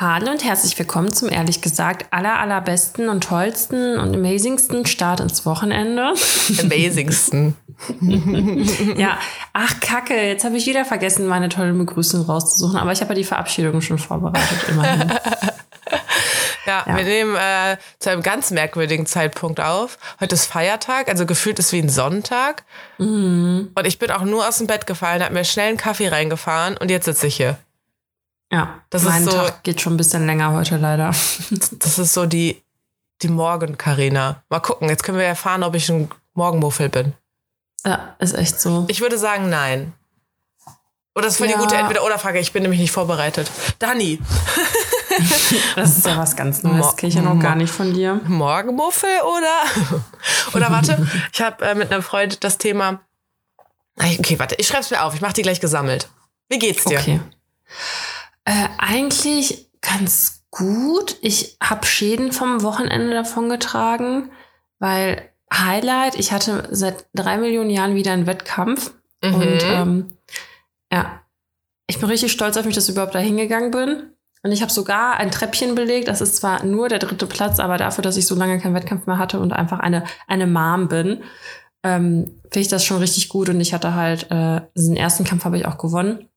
Hallo und herzlich willkommen zum ehrlich gesagt aller allerbesten und tollsten und amazingsten Start ins Wochenende. Amazingsten. ja, ach Kacke, jetzt habe ich wieder vergessen, meine tolle Begrüßung rauszusuchen, aber ich habe ja die Verabschiedung schon vorbereitet, immerhin. ja, ja, wir nehmen äh, zu einem ganz merkwürdigen Zeitpunkt auf. Heute ist Feiertag, also gefühlt ist wie ein Sonntag. Mhm. Und ich bin auch nur aus dem Bett gefallen, habe mir schnell einen Kaffee reingefahren und jetzt sitze ich hier. Ja, das mein ist so, Tag geht schon ein bisschen länger heute leider. Das ist so die, die Morgen-Carina. Mal gucken, jetzt können wir erfahren, ob ich ein Morgenmuffel bin. Ja, ist echt so. Ich würde sagen, nein. Oder das ist voll ja. die gute Entweder-Oder-Frage. Ich bin nämlich nicht vorbereitet. Dani. das ist ja was ganz Neues. Mo kenne ich ja noch gar nicht von dir. Morgenmuffel oder? oder warte, ich habe äh, mit einem Freund das Thema. Okay, warte, ich schreibe es mir auf. Ich mache die gleich gesammelt. Wie geht's dir? Okay. Äh, eigentlich ganz gut. Ich habe Schäden vom Wochenende davon getragen, weil Highlight, ich hatte seit drei Millionen Jahren wieder einen Wettkampf. Mhm. Und ähm, ja, ich bin richtig stolz auf mich, dass ich überhaupt da hingegangen bin. Und ich habe sogar ein Treppchen belegt. Das ist zwar nur der dritte Platz, aber dafür, dass ich so lange keinen Wettkampf mehr hatte und einfach eine, eine Mom bin, ähm, finde ich das schon richtig gut. Und ich hatte halt, äh, diesen ersten Kampf habe ich auch gewonnen.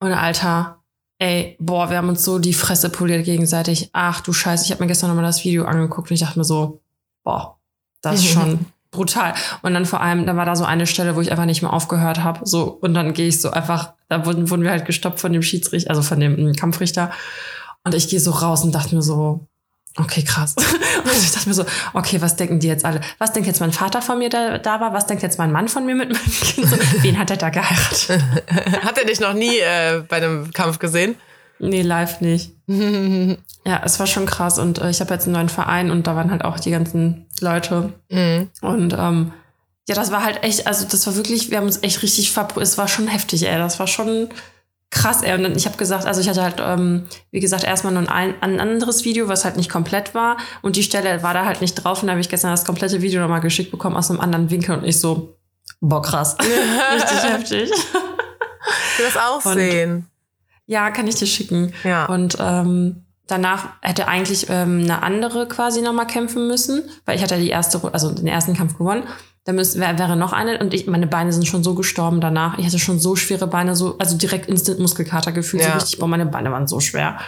Und Alter, ey, boah, wir haben uns so die Fresse poliert gegenseitig. Ach du Scheiße, ich habe mir gestern nochmal das Video angeguckt und ich dachte mir so, boah, das ist schon brutal. Und dann vor allem, da war da so eine Stelle, wo ich einfach nicht mehr aufgehört habe. So, und dann gehe ich so einfach, da wurden, wurden wir halt gestoppt von dem Schiedsrichter, also von dem hm, Kampfrichter. Und ich gehe so raus und dachte mir so, okay, krass. Und ich dachte mir so, okay, was denken die jetzt alle? Was denkt jetzt mein Vater von mir, der da war? Was denkt jetzt mein Mann von mir mit meinem Kind? So, wen hat er da geheiratet? hat er dich noch nie äh, bei einem Kampf gesehen? Nee, live nicht. ja, es war schon krass. Und äh, ich habe jetzt einen neuen Verein und da waren halt auch die ganzen Leute. Mhm. Und ähm, ja, das war halt echt, also das war wirklich, wir haben uns echt richtig verpro Es war schon heftig, ey. Das war schon krass, ey. Und dann, ich habe gesagt, also ich hatte halt, ähm, wie gesagt, erstmal nur ein, ein anderes Video, was halt nicht komplett war. Und die Stelle war da halt nicht drauf. Und da habe ich gestern das komplette Video nochmal geschickt bekommen aus einem anderen Winkel. Und ich so, boah, krass. richtig heftig. Ich will das auch und, sehen. Ja, kann ich dir schicken. Ja. Und ähm, danach hätte eigentlich ähm, eine andere quasi nochmal kämpfen müssen, weil ich hatte die erste, also den ersten Kampf gewonnen. Da müsste, wär, wäre noch eine und ich, meine Beine sind schon so gestorben danach. Ich hatte schon so schwere Beine, so, also direkt instant Muskelkater gefühlt, ja. so richtig, boah, meine Beine waren so schwer.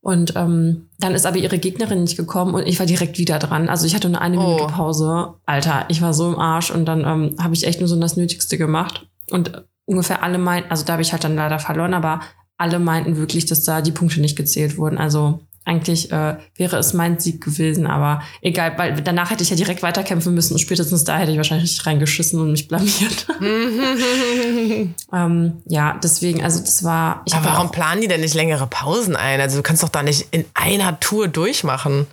Und ähm, dann ist aber ihre Gegnerin nicht gekommen und ich war direkt wieder dran. Also ich hatte nur eine Minute oh. Pause. Alter, ich war so im Arsch und dann ähm, habe ich echt nur so das Nötigste gemacht. Und ungefähr alle meinten, also da habe ich halt dann leider verloren, aber alle meinten wirklich, dass da die Punkte nicht gezählt wurden. Also eigentlich äh, wäre es mein Sieg gewesen, aber egal, weil danach hätte ich ja direkt weiterkämpfen müssen und spätestens da hätte ich wahrscheinlich reingeschissen und mich blamiert. ähm, ja, deswegen, also das war. aber warum planen die denn nicht längere Pausen ein? Also du kannst doch da nicht in einer Tour durchmachen.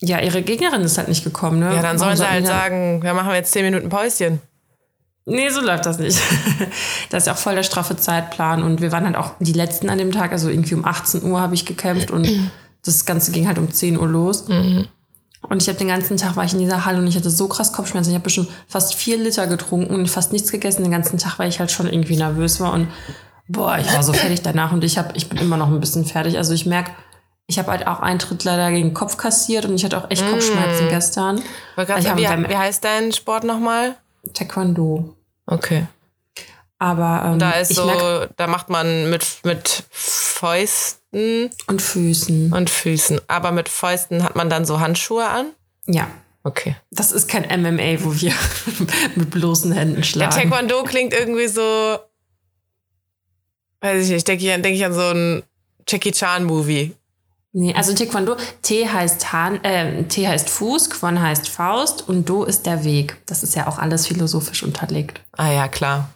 Ja, ihre Gegnerin ist halt nicht gekommen, ne? Ja, dann sollen sie halt sagen, ja, machen wir jetzt zehn Minuten Päuschen. Nee, so läuft das nicht. das ist ja auch voll der straffe Zeitplan. Und wir waren halt auch die letzten an dem Tag, also irgendwie um 18 Uhr habe ich gekämpft und das Ganze ging halt um 10 Uhr los. Mhm. Und ich habe den ganzen Tag war ich in dieser Halle und ich hatte so krass Kopfschmerzen. Ich habe bestimmt fast vier Liter getrunken und fast nichts gegessen den ganzen Tag, weil ich halt schon irgendwie nervös war. Und boah, ich war so fertig danach und ich, hab, ich bin immer noch ein bisschen fertig. Also ich merke, ich habe halt auch einen Tritt leider gegen den Kopf kassiert und ich hatte auch echt Kopfschmerzen mm. gestern. Also wie, wie heißt dein Sport nochmal? Taekwondo. Okay. Aber ähm, da ist so, da macht man mit, mit Fäusten und Füßen. Und Füßen. Aber mit Fäusten hat man dann so Handschuhe an? Ja. Okay. Das ist kein MMA, wo wir mit bloßen Händen schlagen. Der Taekwondo klingt irgendwie so. Weiß ich nicht, denke ich, denk ich an so ein Jackie Chan-Movie. Nee, also Taekwondo, T heißt, Han, äh, T heißt Fuß, Kwon heißt Faust und Do ist der Weg. Das ist ja auch alles philosophisch unterlegt. Ah ja, klar.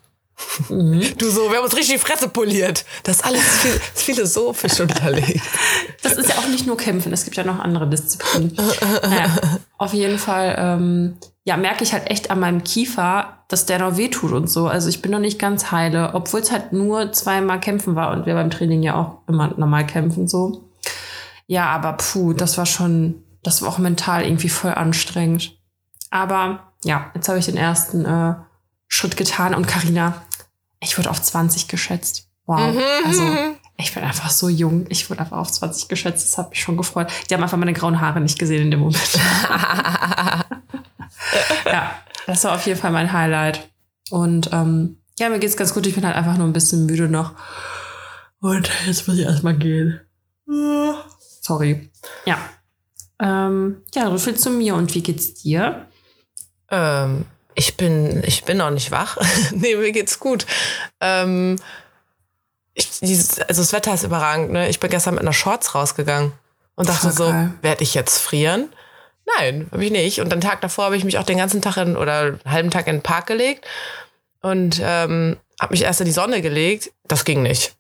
Mhm. Du so, wir haben uns richtig die Fresse poliert. Das ist alles viel, philosophisch unterlegt. Das ist ja auch nicht nur Kämpfen, es gibt ja noch andere Disziplinen. naja, auf jeden Fall, ähm, ja, merke ich halt echt an meinem Kiefer, dass der noch wehtut und so. Also ich bin noch nicht ganz heile, obwohl es halt nur zweimal kämpfen war und wir beim Training ja auch immer normal kämpfen so. Ja, aber puh, das war schon, das war auch mental irgendwie voll anstrengend. Aber ja, jetzt habe ich den ersten äh, Schritt getan und Karina, ich wurde auf 20 geschätzt. Wow. Mhm. Also Ich bin einfach so jung. Ich wurde einfach auf 20 geschätzt. Das hat mich schon gefreut. Die haben einfach meine grauen Haare nicht gesehen in dem Moment. ja, das war auf jeden Fall mein Highlight. Und ähm, ja, mir geht's ganz gut. Ich bin halt einfach nur ein bisschen müde noch. Und jetzt muss ich erstmal gehen. Sorry. Ja. Ähm, ja, so viel zu mir. Und wie geht's dir? Ähm, ich bin, ich bin noch nicht wach. nee, mir geht's gut. Ähm, ich, dieses, also das Wetter ist überragend, ne? Ich bin gestern mit einer Shorts rausgegangen und dachte so, werde ich jetzt frieren? Nein, habe ich nicht. Und den Tag davor habe ich mich auch den ganzen Tag in, oder einen halben Tag in den Park gelegt und ähm, habe mich erst in die Sonne gelegt. Das ging nicht.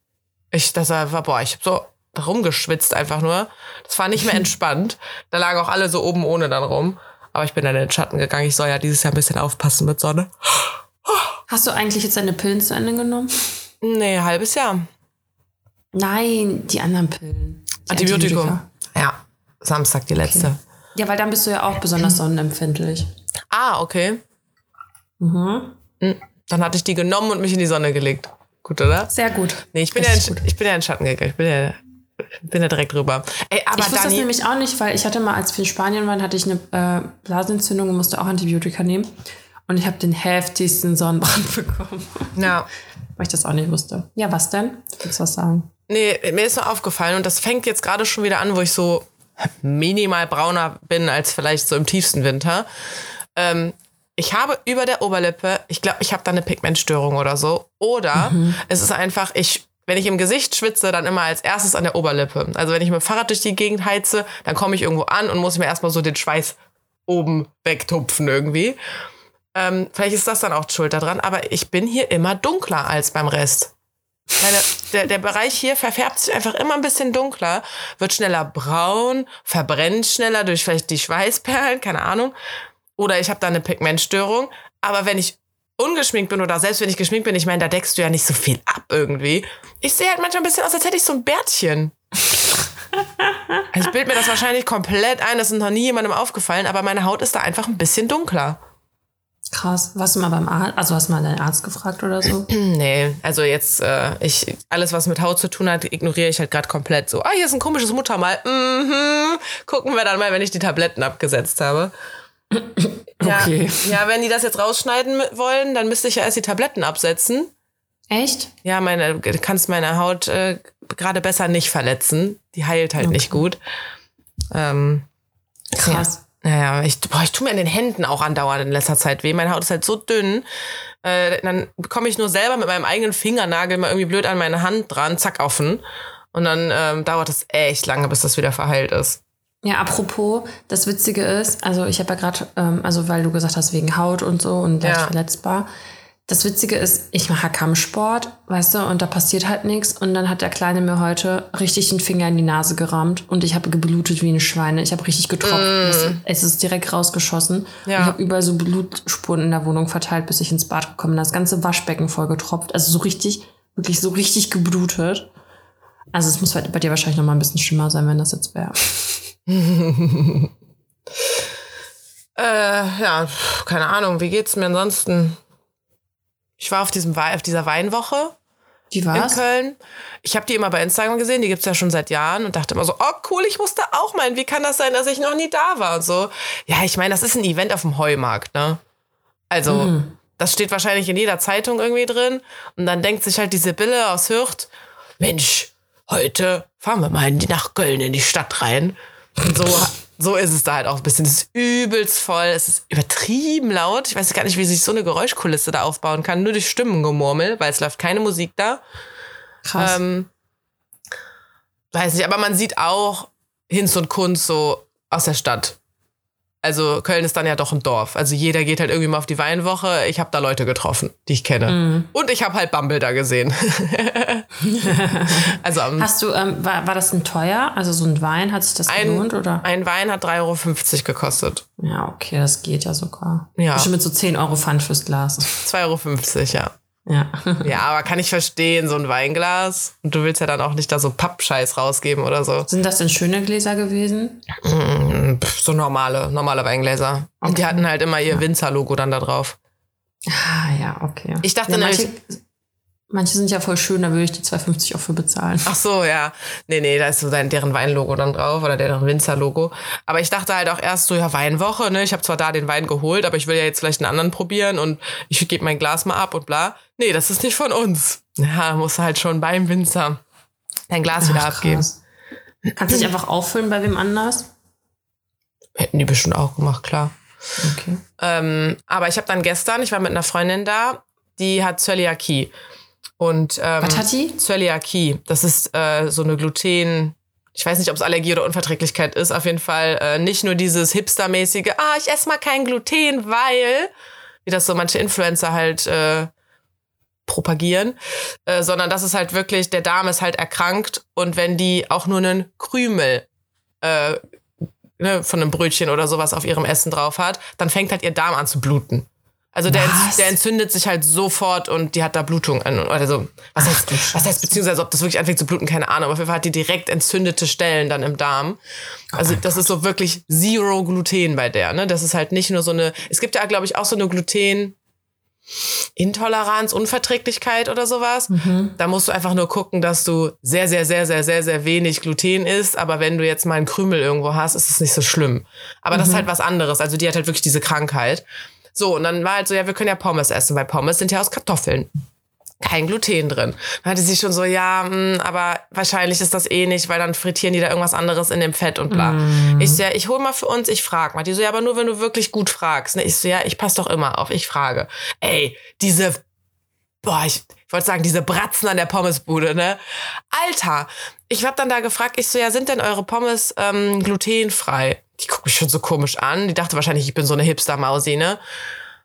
Ich, das war, boah, ich habe so rumgeschwitzt einfach nur. Das war nicht mehr entspannt. Da lagen auch alle so oben ohne dann rum. Aber ich bin dann in den Schatten gegangen. Ich soll ja dieses Jahr ein bisschen aufpassen mit Sonne. Hast du eigentlich jetzt deine Pillen zu Ende genommen? Nee, halbes Jahr. Nein, die anderen Pillen. Die Antibiotikum. Ja, Samstag die letzte. Okay. Ja, weil dann bist du ja auch besonders sonnenempfindlich. Ah, okay. Mhm. Hm, dann hatte ich die genommen und mich in die Sonne gelegt. Gut, oder? Sehr gut. Nee, ich bin, ja in, ich bin ja in den Schatten gegangen. Ich bin ja, bin ja direkt drüber. Ey, aber ich wusste Dani, das nämlich auch nicht, weil ich hatte mal, als wir in Spanien waren, hatte ich eine äh, Blasenentzündung und musste auch Antibiotika nehmen. Und ich habe den heftigsten Sonnenbrand bekommen. Ja. Weil ich das auch nicht wusste. Ja, was denn? Du willst was sagen? Nee, mir ist nur aufgefallen und das fängt jetzt gerade schon wieder an, wo ich so minimal brauner bin als vielleicht so im tiefsten Winter. Ähm, ich habe über der Oberlippe, ich glaube, ich habe da eine Pigmentstörung oder so. Oder mhm. es ist einfach, ich, wenn ich im Gesicht schwitze, dann immer als erstes an der Oberlippe. Also wenn ich mit dem Fahrrad durch die Gegend heize, dann komme ich irgendwo an und muss mir erstmal so den Schweiß oben wegtupfen irgendwie. Ähm, vielleicht ist das dann auch Schuld daran, aber ich bin hier immer dunkler als beim Rest. Meine, der, der Bereich hier verfärbt sich einfach immer ein bisschen dunkler, wird schneller braun, verbrennt schneller durch vielleicht die Schweißperlen, keine Ahnung. Oder ich habe da eine Pigmentstörung. Aber wenn ich ungeschminkt bin oder selbst wenn ich geschminkt bin, ich meine, da deckst du ja nicht so viel ab irgendwie. Ich sehe halt manchmal ein bisschen aus, als hätte ich so ein Bärtchen. ich bild mir das wahrscheinlich komplett ein, das ist noch nie jemandem aufgefallen, aber meine Haut ist da einfach ein bisschen dunkler. Krass. Warst du mal beim Arzt? Also hast du mal deinen Arzt gefragt oder so? nee, also jetzt, äh, ich, alles, was mit Haut zu tun hat, ignoriere ich halt gerade komplett. So, ah, hier ist ein komisches Muttermal. Mhm. Gucken wir dann mal, wenn ich die Tabletten abgesetzt habe. Okay. Ja, ja, wenn die das jetzt rausschneiden wollen, dann müsste ich ja erst die Tabletten absetzen. Echt? Ja, meine, du kannst meine Haut äh, gerade besser nicht verletzen. Die heilt halt okay. nicht gut. Ähm, Krass. Naja, ich, boah, ich tue mir in den Händen auch andauernd in letzter Zeit weh. Meine Haut ist halt so dünn. Äh, dann bekomme ich nur selber mit meinem eigenen Fingernagel mal irgendwie blöd an meine Hand dran, zack, offen. Und dann ähm, dauert es echt lange, bis das wieder verheilt ist. Ja, apropos, das Witzige ist, also ich habe ja gerade, ähm, also weil du gesagt hast, wegen Haut und so und leicht ja. verletzbar. Das Witzige ist, ich mache Kampfsport, weißt du, und da passiert halt nichts. Und dann hat der Kleine mir heute richtig den Finger in die Nase gerammt und ich habe geblutet wie eine Schweine. Ich habe richtig getropft. Mm. Es, ist direkt rausgeschossen. Ja. Ich habe überall so Blutspuren in der Wohnung verteilt, bis ich ins Bad gekommen bin. Das ganze Waschbecken voll getropft. Also so richtig, wirklich so richtig geblutet. Also es muss bei dir wahrscheinlich noch mal ein bisschen schlimmer sein, wenn das jetzt wäre. äh, ja, keine Ahnung. Wie geht's mir ansonsten? Ich war auf, diesem, auf dieser Weinwoche die war's? in Köln. Ich habe die immer bei Instagram gesehen, die gibt's ja schon seit Jahren und dachte immer so, oh cool, ich musste auch meinen. Wie kann das sein, dass ich noch nie da war? Und so. Ja, ich meine, das ist ein Event auf dem Heumarkt, ne? Also, mhm. das steht wahrscheinlich in jeder Zeitung irgendwie drin. Und dann denkt sich halt die Sibylle aus Hürth, Mensch, heute fahren wir mal nach Köln in die Stadt rein. Und so so ist es da halt auch ein bisschen. Es ist übelst voll, es ist übertrieben laut. Ich weiß gar nicht, wie sich so eine Geräuschkulisse da aufbauen kann, nur durch Stimmengemurmel, weil es läuft keine Musik da. Krass. Ähm, weiß nicht, aber man sieht auch Hinz und Kunst so aus der Stadt. Also Köln ist dann ja doch ein Dorf. Also jeder geht halt irgendwie mal auf die Weinwoche. Ich habe da Leute getroffen, die ich kenne. Mm. Und ich habe halt Bumble da gesehen. also um, Hast du, ähm, war, war das ein teuer? Also so ein Wein, hat sich das ein, gelohnt? Oder? Ein Wein hat 3,50 Euro gekostet. Ja, okay, das geht ja sogar. Ja. Bestimmt mit so 10 Euro Pfand fürs Glas. 2,50 Euro, ja. Ja. ja, aber kann ich verstehen, so ein Weinglas. Und du willst ja dann auch nicht da so Pappscheiß rausgeben oder so. Sind das denn schöne Gläser gewesen? Mm, so normale, normale Weingläser. Okay. Und die hatten halt immer ihr ja. Winzer-Logo dann da drauf. Ah, ja, okay. Ich dachte ja, manche, Manche sind ja voll schön, da würde ich die 2,50 auch für bezahlen. Ach so, ja. Nee, nee, da ist so dein, deren Weinlogo dann drauf oder deren Winzer-Logo. Aber ich dachte halt auch erst so, ja, Weinwoche, ne? Ich habe zwar da den Wein geholt, aber ich will ja jetzt vielleicht einen anderen probieren und ich gebe mein Glas mal ab und bla. Nee, das ist nicht von uns. Ja, muss halt schon beim Winzer dein Glas Ach, wieder abgeben. Krass. Kannst du dich einfach auffüllen bei wem anders? Hätten die bestimmt auch gemacht, klar. Okay. Ähm, aber ich habe dann gestern, ich war mit einer Freundin da, die hat Zöliakie. Und, ähm, Was hat die? Zöliakie. Das ist äh, so eine Gluten, ich weiß nicht, ob es Allergie oder Unverträglichkeit ist. Auf jeden Fall äh, nicht nur dieses hipstermäßige, ah, ich esse mal kein Gluten, weil, wie das so manche Influencer halt äh, propagieren, äh, sondern das ist halt wirklich, der Darm ist halt erkrankt und wenn die auch nur einen Krümel äh, ne, von einem Brötchen oder sowas auf ihrem Essen drauf hat, dann fängt halt ihr Darm an zu bluten. Also der, der entzündet sich halt sofort und die hat da Blutung. Oder so. Was heißt, was heißt, beziehungsweise ob das wirklich anfängt zu bluten, keine Ahnung. Aber auf jeden Fall hat die direkt entzündete Stellen dann im Darm. Oh also das Gott. ist so wirklich Zero Gluten bei der. Ne? Das ist halt nicht nur so eine. Es gibt ja, glaube ich, auch so eine Gluten. Intoleranz, Unverträglichkeit oder sowas. Mhm. Da musst du einfach nur gucken, dass du sehr, sehr, sehr, sehr, sehr, sehr wenig Gluten isst. Aber wenn du jetzt mal einen Krümel irgendwo hast, ist es nicht so schlimm. Aber mhm. das ist mhm. halt was anderes. Also die hat halt wirklich diese Krankheit. So, und dann war halt so, ja, wir können ja Pommes essen, weil Pommes sind ja aus Kartoffeln. Kein Gluten drin. Dann hatte sie schon so, ja, mh, hm, aber wahrscheinlich ist das eh nicht, weil dann frittieren die da irgendwas anderes in dem Fett und bla. Mm. Ich so, ja, ich hol mal für uns, ich frag mal. Die so, ja, aber nur wenn du wirklich gut fragst. Ne? Ich so, ja, ich pass doch immer auf, ich frage. Ey, diese, boah, ich, ich wollte sagen, diese Bratzen an der Pommesbude, ne? Alter, ich hab dann da gefragt, ich so, ja, sind denn eure Pommes ähm, glutenfrei? die guckt mich schon so komisch an. Die dachte wahrscheinlich, ich bin so eine Hipster-Mausi, ne?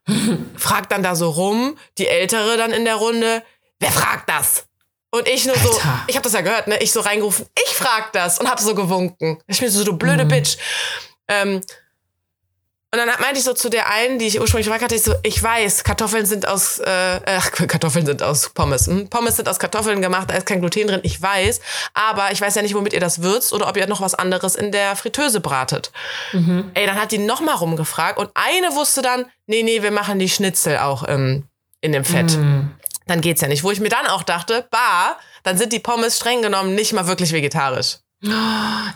fragt dann da so rum, die Ältere dann in der Runde, wer fragt das? Und ich nur Alter. so, ich habe das ja gehört, ne? Ich so reingerufen, ich frag das und hab so gewunken. Ich bin so, du blöde mhm. Bitch. Ähm, und dann meinte ich so zu der einen, die ich ursprünglich gefragt hatte, ich so, ich weiß, Kartoffeln sind aus, äh, ach, Kartoffeln sind aus Pommes. Hm? Pommes sind aus Kartoffeln gemacht, da ist kein Gluten drin, ich weiß. Aber ich weiß ja nicht, womit ihr das würzt oder ob ihr noch was anderes in der Fritteuse bratet. Mhm. Ey, dann hat die nochmal rumgefragt und eine wusste dann, nee, nee, wir machen die Schnitzel auch ähm, in dem Fett. Mhm. Dann geht's ja nicht. Wo ich mir dann auch dachte, bah, dann sind die Pommes streng genommen nicht mal wirklich vegetarisch. Oh,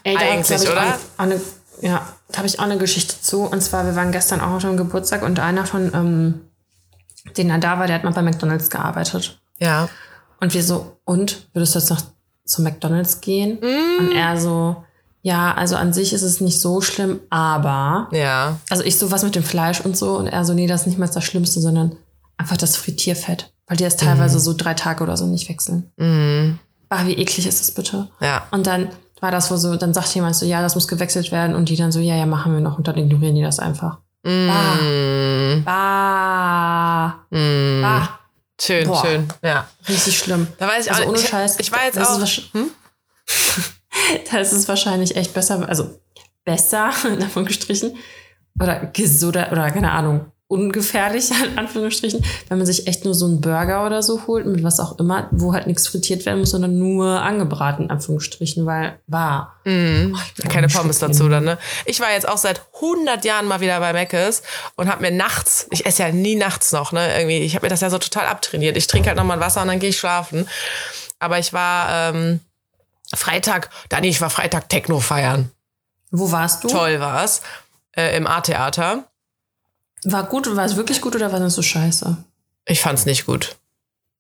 ey, Eigentlich, oder? Eine ja, da habe ich auch eine Geschichte zu. Und zwar, wir waren gestern auch dem Geburtstag und einer von ähm, denen da war, der hat mal bei McDonalds gearbeitet. Ja. Und wir so, und würdest du jetzt noch zu McDonalds gehen? Mm. Und er so, ja, also an sich ist es nicht so schlimm, aber. Ja. Also ich so was mit dem Fleisch und so und er so, nee, das ist nicht mal das Schlimmste, sondern einfach das Frittierfett. Weil die das teilweise mm. so drei Tage oder so nicht wechseln. Mm. Ach, wie eklig ist das bitte? Ja. Und dann war das, wo so, dann sagt jemand so, ja, das muss gewechselt werden und die dann so, ja, ja, machen wir noch und dann ignorieren die das einfach. Mm. Bah. Bah. Mm. bah. Schön, Boah. schön, ja. Richtig schlimm. Da weiß ich also auch ohne Scheiß. Ich war jetzt auch. Hm? da ist es wahrscheinlich echt besser, also besser, in Anführungsstrichen, oder gesund, oder keine Ahnung, ungefährlich, in Anführungsstrichen, wenn man sich echt nur so einen Burger oder so holt, mit was auch immer, wo halt nichts frittiert werden muss, sondern nur angebraten, in Anführungsstrichen, weil war. Mm, oh, keine Pommes dazu dann, ne? Ich war jetzt auch seit 100 Jahren mal wieder bei Meckes und habe mir nachts, ich esse ja nie nachts noch, ne? Irgendwie, ich habe mir das ja so total abtrainiert. Ich trinke halt nochmal ein Wasser und dann gehe ich schlafen. Aber ich war ähm, Freitag, Dani, ich war Freitag Techno feiern. Wo warst du? Toll war's. Äh, Im A-Theater. War gut, war es wirklich gut oder war das so scheiße? Ich fand's nicht gut.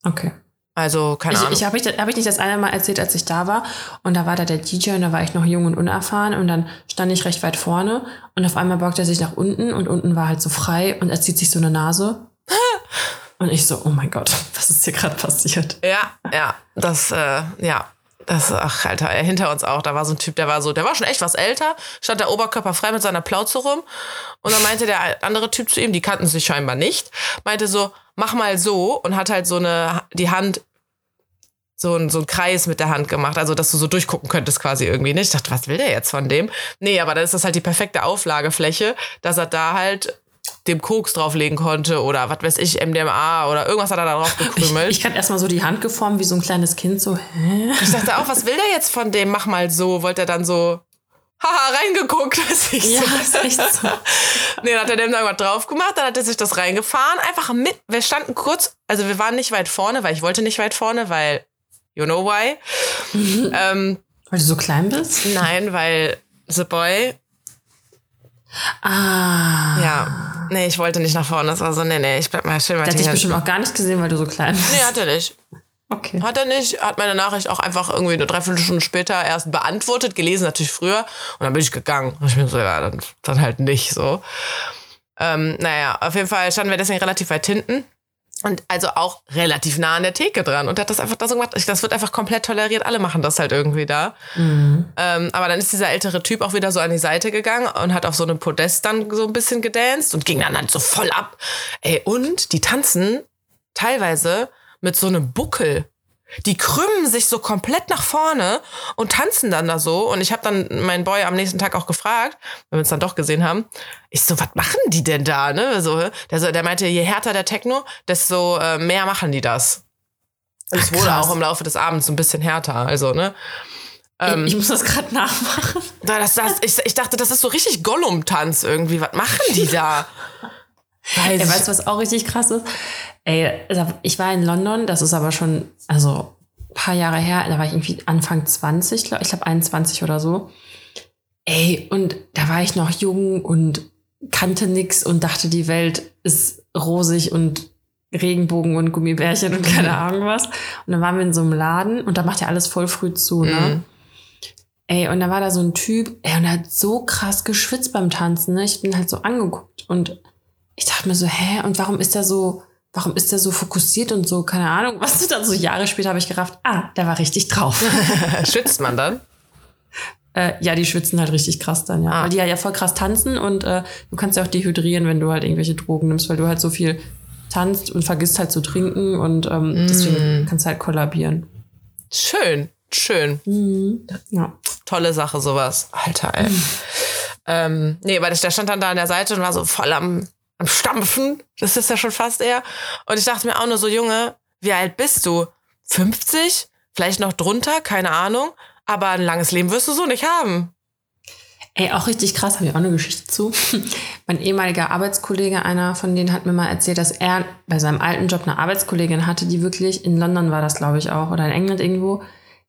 Okay. Also, keine ich, Ahnung. Ich habe ich, hab ich nicht das eine Mal erzählt, als ich da war. Und da war da der DJ und da war ich noch jung und unerfahren. Und dann stand ich recht weit vorne. Und auf einmal beugt er sich nach unten und unten war halt so frei und er zieht sich so eine Nase. und ich so, oh mein Gott, was ist hier gerade passiert? Ja, ja, das, äh, ja. Das, ach, Alter, hinter uns auch. Da war so ein Typ, der war so, der war schon echt was älter, stand der Oberkörper frei mit seiner Plauze rum. Und dann meinte der andere Typ zu ihm, die kannten sich scheinbar nicht, meinte so, mach mal so und hat halt so eine, die Hand, so ein, so ein Kreis mit der Hand gemacht, also dass du so durchgucken könntest quasi irgendwie nicht. Ich dachte, was will der jetzt von dem? Nee, aber dann ist das halt die perfekte Auflagefläche, dass er da halt dem Koks drauflegen konnte oder was weiß ich, MDMA oder irgendwas hat er da drauf gekrümelt. Ich, ich hatte erstmal so die Hand geformt wie so ein kleines Kind, so, hä? Ich dachte auch, was will der jetzt von dem? Mach mal so. Wollte er dann so haha, reingeguckt. Weiß ich Ja, so. ist echt so. Nee, dann hat er dem irgendwas drauf gemacht, dann hat er sich das reingefahren. Einfach mit, wir standen kurz, also wir waren nicht weit vorne, weil ich wollte nicht weit vorne, weil, you know why. ähm, Weil du so klein bist? nein, weil The Boy, Ah. ja, nee, ich wollte nicht nach vorne. Das war so, nee, nee, ich bleib mal schön Der weiter hat dich bestimmt auch gar nicht gesehen, weil du so klein bist. Nee, hat er nicht. Okay. Hat er nicht, hat meine Nachricht auch einfach irgendwie eine Dreiviertelstunde später erst beantwortet, gelesen natürlich früher und dann bin ich gegangen. Und ich bin so, ja, dann, dann halt nicht so. Ähm, naja, auf jeden Fall standen wir deswegen relativ weit hinten und also auch relativ nah an der Theke dran und hat das einfach da so gemacht. Das wird einfach komplett toleriert, alle machen das halt irgendwie da. Ähm, aber dann ist dieser ältere Typ auch wieder so an die Seite gegangen und hat auf so einem Podest dann so ein bisschen gedanced und ging dann halt so voll ab. Ey, und die tanzen teilweise mit so einem Buckel. Die krümmen sich so komplett nach vorne und tanzen dann da so. Und ich habe dann meinen Boy am nächsten Tag auch gefragt, wenn wir uns dann doch gesehen haben. Ich so, was machen die denn da? Ne? So, der, so, der meinte, je härter der Techno, desto äh, mehr machen die das. Und es wurde auch im Laufe des Abends so ein bisschen härter. Also, ne? Ähm, ich muss das gerade nachmachen. da, das, das, ich, ich dachte, das ist so richtig Gollum-Tanz irgendwie. Was machen die da? Weiß Ey, weißt du, was auch richtig krass ist? Ey, also ich war in London, das ist aber schon, also ein paar Jahre her, da war ich irgendwie Anfang 20, glaub, ich glaube 21 oder so. Ey, und da war ich noch jung und kannte nix und dachte, die Welt ist rosig und Regenbogen und Gummibärchen und keine Ahnung was. Und dann waren wir in so einem Laden und da macht ja alles voll früh zu, ne? Mhm. Ey, und da war da so ein Typ, ey, und er hat so krass geschwitzt beim Tanzen, ne? Ich bin halt so angeguckt und ich dachte mir so, hä, und warum ist der so, warum ist der so fokussiert und so, keine Ahnung, was dann so Jahre später habe ich gerafft, ah, der war richtig drauf. Schwitzt man dann? äh, ja, die schwitzen halt richtig krass dann, ja. Ah. Weil die ja voll krass tanzen und äh, du kannst ja auch dehydrieren, wenn du halt irgendwelche Drogen nimmst, weil du halt so viel tanzt und vergisst halt zu trinken und ähm, deswegen kannst du halt kollabieren. Schön, schön. Ja. Tolle Sache, sowas. Alter, ey. ähm, nee, weil der stand dann da an der Seite und war so voll am, am Stampfen. Das ist ja schon fast er. Und ich dachte mir auch nur so, Junge, wie alt bist du? 50? Vielleicht noch drunter? Keine Ahnung. Aber ein langes Leben wirst du so nicht haben. Ey, auch richtig krass, habe ich auch eine Geschichte zu. mein ehemaliger Arbeitskollege, einer von denen hat mir mal erzählt, dass er bei seinem alten Job eine Arbeitskollegin hatte, die wirklich, in London war das, glaube ich, auch, oder in England irgendwo,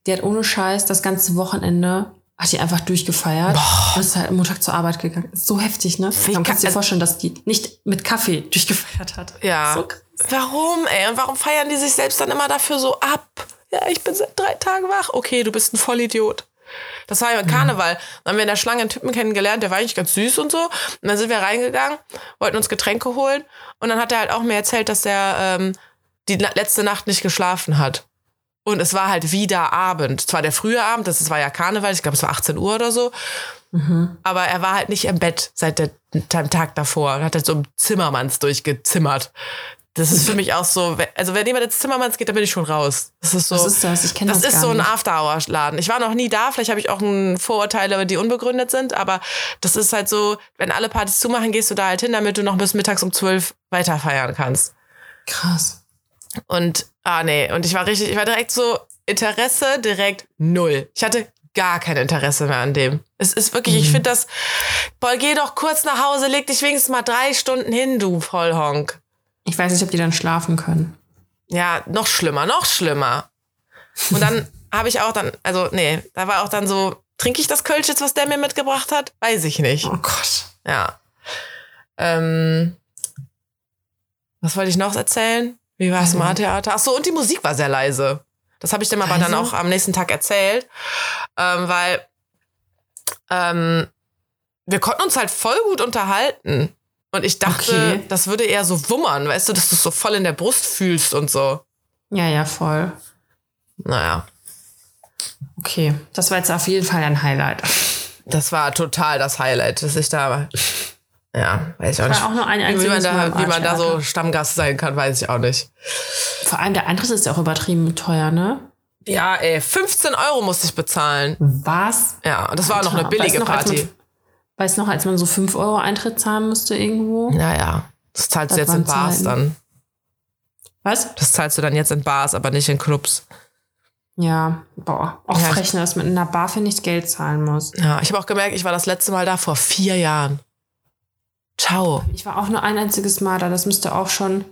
die hat ohne Scheiß das ganze Wochenende, hat die einfach durchgefeiert und ist halt am Montag zur Arbeit gegangen. So heftig, ne? ich Man kann sich vorstellen, dass die nicht mit Kaffee durchgefeiert hat. Ja. So. Warum, ey? Und warum feiern die sich selbst dann immer dafür so ab? Ja, ich bin seit drei Tagen wach. Okay, du bist ein Vollidiot. Das war ja Karneval. Dann haben wir in der Schlange einen Typen kennengelernt, der war eigentlich ganz süß und so. Und dann sind wir reingegangen, wollten uns Getränke holen. Und dann hat er halt auch mir erzählt, dass er ähm, die letzte Nacht nicht geschlafen hat. Und es war halt wieder Abend. Zwar der frühe Abend, das war ja Karneval, ich glaube, es war 18 Uhr oder so. Aber er war halt nicht im Bett seit der, dem Tag davor. Er hat halt so im Zimmermanns durchgezimmert. Das ist für mich auch so, also wenn jemand ins Zimmermanns geht, dann bin ich schon raus. Das ist so. Was ist das? Ich kenne das Das ist so ein. After-Hour-Laden. Ich war noch nie da, vielleicht habe ich auch Vorurteile, die unbegründet sind, aber das ist halt so, wenn alle Partys zumachen, gehst du da halt hin, damit du noch bis mittags um 12 weiter feiern kannst. Krass. Und, ah nee, und ich war richtig, ich war direkt so, Interesse direkt null. Ich hatte gar kein Interesse mehr an dem. Es ist wirklich, ich finde das, boah, geh doch kurz nach Hause, leg dich wenigstens mal drei Stunden hin, du Vollhonk. Ich weiß nicht, ob die dann schlafen können. Ja, noch schlimmer, noch schlimmer. Und dann habe ich auch dann, also nee, da war auch dann so, trinke ich das Kölsch jetzt, was der mir mitgebracht hat? Weiß ich nicht. Oh Gott. Ja. Ähm, was wollte ich noch erzählen? Wie war es im A-Theater? Ach so, und die Musik war sehr leise. Das habe ich dem aber dann Leise? auch am nächsten Tag erzählt, ähm, weil ähm, wir konnten uns halt voll gut unterhalten. Und ich dachte, Okay. das würde eher so wummern, weißt du, dass du es so voll in der Brust fühlst und so. Ja, ja, voll. Naja, Okay, das war jetzt auf jeden Fall ein Highlight. das war total das Highlight, dass ich da, ja, weiß ich auch nicht. Auch nur ein Wie man, da, wie man da so. Stammgast sein kann, weiß ich auch nicht. Vor allem der Eintritt ist ja auch übertrieben teuer, ne? Ja, ey, 15 Euro musste ich bezahlen. Was? Ja, und das war noch eine Alter, billige weißt noch, Party. Weißt du noch, als man so 5 Euro Eintritt zahlen musste irgendwo? Naja, das zahlst du Das jetzt in Bars Zeiten. dann. Was? Das zahlst du dann jetzt in Bars, aber nicht in Clubs. Ja, boah, auch Ja, frech, ne, dass man in einer Bar für nichts Geld zahlen muss. Ja, ich habe auch gemerkt, ich war das letzte Mal da vor vier Jahren. Ciao. Ich war auch nur ein einziges Mal da, das müsste auch schon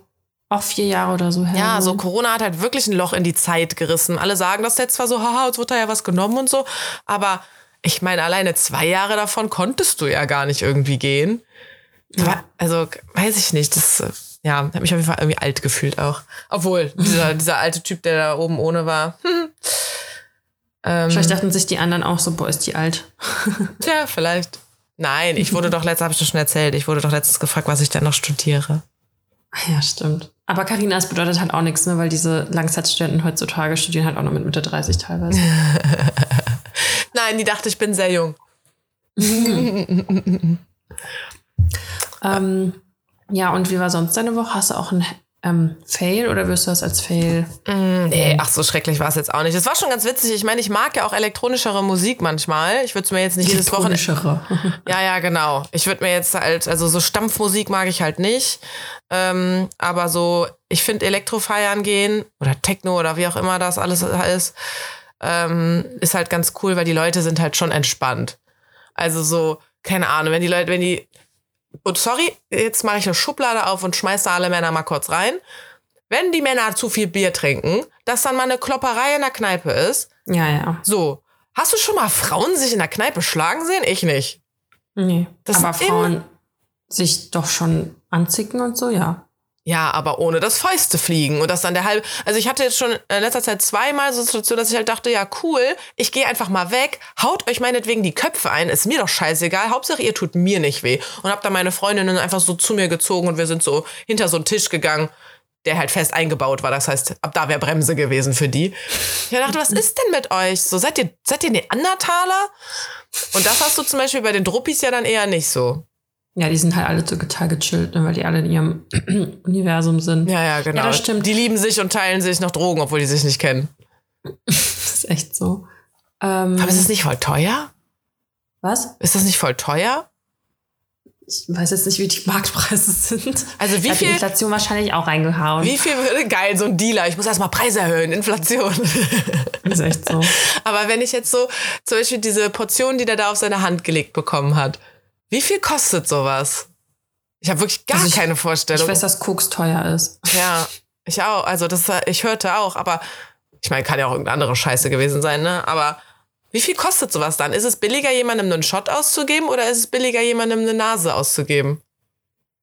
auch vier Jahre oder so her. Ja, so Corona hat halt wirklich ein Loch in die Zeit gerissen. Alle sagen das jetzt zwar so, haha, uns wird da ja was genommen und so, aber ich meine, alleine zwei Jahre davon konntest du ja gar nicht irgendwie gehen. Ja. Also, weiß ich nicht, das, ja, hat mich auf jeden Fall irgendwie alt gefühlt auch. Obwohl, dieser, dieser alte Typ, der da oben ohne war. Hm. Ähm, Vielleicht dachten sich die anderen auch so, boah, ist die alt. tja, vielleicht. Nein, ich wurde doch letztens, habe ich doch schon erzählt, ich wurde doch letztens gefragt, was ich denn noch studiere. Ah Ja, stimmt. Aber Carina, es bedeutet halt auch nichts, ne? weil diese Langzeitstudenten heutzutage studieren halt auch noch mit Mitte 30 teilweise. Nein, die dachte, ich bin sehr jung. ähm, ja, und wie war sonst deine Woche? Hast du auch ein ähm, Fail oder wirst du das als Fail? Nee, ach, so schrecklich war es jetzt auch nicht. Es war schon ganz witzig. Ich meine, ich mag ja auch elektronischere Musik manchmal. Ich würde es mir jetzt nicht jedes Wochenende. Elektronischere. Ja, ja, genau. Ich würde mir jetzt halt, also so Stampfmusik mag ich halt nicht. Ähm, aber so, ich finde Elektrofeiern gehen oder Techno oder wie auch immer das alles ist, ähm, ist halt ganz cool, weil die Leute sind halt schon entspannt. Also so, keine Ahnung, wenn die Leute, wenn die, und sorry, jetzt mache ich eine Schublade auf und schmeiße da alle Männer mal kurz rein. Wenn die Männer zu viel Bier trinken, dass dann mal eine Klopperei in der Kneipe ist. Ja, ja. So, hast du schon mal Frauen sich in der Kneipe schlagen sehen? Ich nicht. Nee. Das Aber Frauen sich doch schon anzicken und so, ja. Ja, aber ohne das Fäuste fliegen und das dann der halbe. Also ich hatte jetzt schon in letzter Zeit zweimal so Situation, dass ich halt dachte, ja cool, ich gehe einfach mal weg, haut euch meinetwegen die Köpfe ein, ist mir doch scheißegal, Hauptsache ihr tut mir nicht weh. Und hab dann meine Freundinnen einfach so zu mir gezogen und wir sind so hinter so einen Tisch gegangen, der halt fest eingebaut war. Das heißt, ab da wäre Bremse gewesen für die. Ich dachte, was ist denn mit euch? So seid ihr seid ihr Neandertaler? Und das hast du zum Beispiel bei den Druppis ja dann eher nicht so. Ja, die sind halt alle total gechillt, ne, weil die alle in ihrem Universum sind. Ja, ja, genau. Ja, das stimmt. Die lieben sich und teilen sich noch Drogen, obwohl die sich nicht kennen. Das ist echt so. Ähm, Aber ist es nicht voll teuer? was? Ist das nicht voll teuer? Ich weiß jetzt nicht, wie die Marktpreise sind. Also wie Hat die viel, Inflation wahrscheinlich auch reingehauen. wie viel würde geil, so ein Dealer, ich muss erstmal Preise erhöhen, Inflation. Das ist echt so. Aber wenn ich jetzt so, zum Beispiel diese Portion, die der da auf seine Hand gelegt bekommen hat, wie viel kostet sowas? Ich habe wirklich gar Also ich- keine Ich Vorstellung. weiß, dass Koks teuer ist. ja, ich auch. Also das, ich hörte auch, aber ich meine, kann ja auch irgendeine andere Scheiße gewesen sein, ne? Aber wie viel kostet sowas dann? Ist es billiger, jemandem einen Shot auszugeben oder ist es billiger, jemandem eine Nase auszugeben?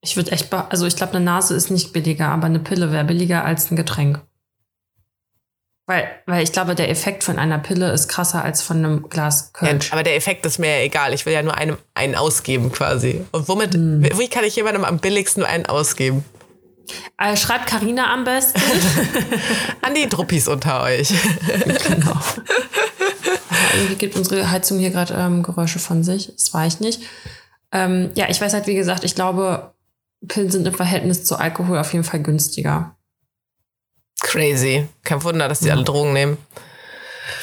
Ich würde echt, also ich glaube, eine Nase ist nicht billiger, aber eine Pille wäre billiger als ein Getränk. Weil, weil ich glaube, der Effekt von einer Pille ist krasser als von einem Glas Ja, Kölsch. aber der Effekt ist mir ja egal. Ich will ja nur einem einen ausgeben quasi. Und womit, Hm. wie kann ich jemandem am billigsten einen ausgeben? Äh, schreibt Karina am besten. An die Druppis unter euch. genau. Irgendwie gibt unsere Heizung hier gerade ähm, Geräusche von sich. Das war ich nicht. Ähm, ja, ich weiß halt, wie gesagt, ich glaube, Pillen sind im Verhältnis zu Alkohol auf jeden Fall günstiger. Crazy. Kein Wunder, dass die alle Drogen nehmen.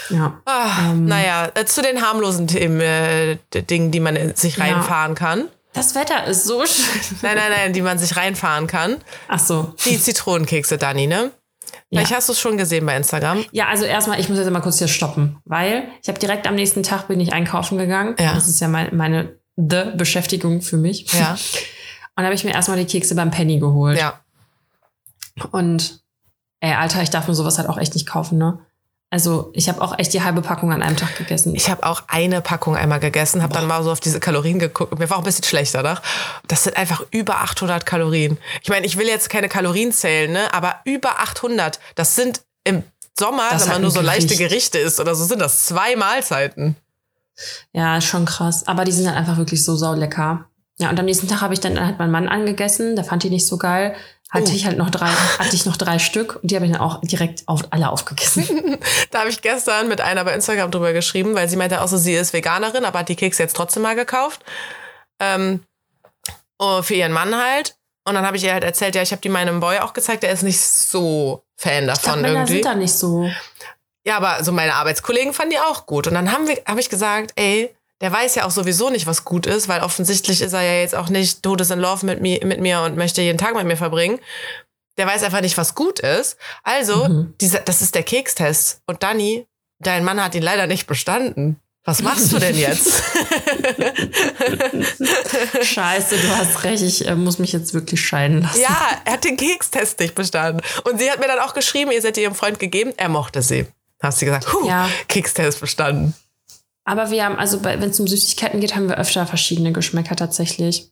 Ja. Ah, Ähm. naja, äh, zu den harmlosen Themen, äh, Dingen, die man in sich Ja. reinfahren kann. Das Wetter ist so schön. Nein, nein, nein, die man sich reinfahren kann. Ach so. Die Zitronenkekse, Dani, ne? Ja. Vielleicht hast du es schon gesehen bei Instagram. Ja, also erstmal, ich muss jetzt mal kurz hier stoppen, weil ich habe direkt am nächsten Tag bin ich einkaufen gegangen. Ja. Das ist ja mein, meine The Beschäftigung für mich. Ja. Und habe ich mir erstmal die Kekse beim Penny geholt. Ja. Und ey, Alter, ich darf mir sowas halt auch echt nicht kaufen, ne? Also ich habe auch echt die halbe Packung an einem Tag gegessen. Ich habe auch eine Packung einmal gegessen, habe dann mal so auf diese Kalorien geguckt. Mir war auch ein bisschen schlechter, ne? Das sind einfach über 800 Kalorien. Ich meine, ich will jetzt keine Kalorien zählen, ne? Aber über 800, das sind im Sommer, Das wenn man nur so leichte Gericht. Gerichte isst oder so, sind das zwei Mahlzeiten. Ja, schon krass. Aber die sind halt einfach wirklich so saulecker. Ja, und am nächsten Tag habe ich dann halt meinen Mann angegessen. Der fand die nicht so geil. Hatte Oh. ich halt noch drei, hatte ich noch drei Stück und die habe ich dann auch direkt auf, alle aufgegessen. Da habe ich gestern mit einer bei Instagram drüber geschrieben, weil sie meinte auch so, sie ist Veganerin, aber hat die Kekse jetzt trotzdem mal gekauft. Ähm, oh, für ihren Mann halt. Und dann habe ich ihr halt erzählt, ja, ich habe die meinem Boy auch gezeigt, der ist nicht so Fan Ich davon Männer irgendwie. sind da nicht so. Ja, aber so meine Arbeitskollegen fanden die auch gut. Und dann haben wir, habe ich gesagt, ey, der weiß ja auch sowieso nicht, was gut ist, weil offensichtlich ist er ja jetzt auch nicht todes in Love mit mir, mit mir und möchte jeden Tag mit mir verbringen. der weiß einfach nicht, was gut ist. Also, mhm. dieser, das ist der Kekstest. Und Dani, dein Mann hat ihn leider nicht bestanden. Was machst du denn jetzt? Scheiße, du hast recht. Ich äh, muss mich jetzt wirklich scheiden lassen. Ja, er hat den Kekstest nicht bestanden. Und sie hat mir dann auch geschrieben, ihr seid ihrem Freund gegeben. Er mochte sie. Hast sie gesagt, huh, ja. Kekstest bestanden. Aber wir haben, also wenn es um Süßigkeiten geht, haben wir öfter verschiedene Geschmäcker tatsächlich.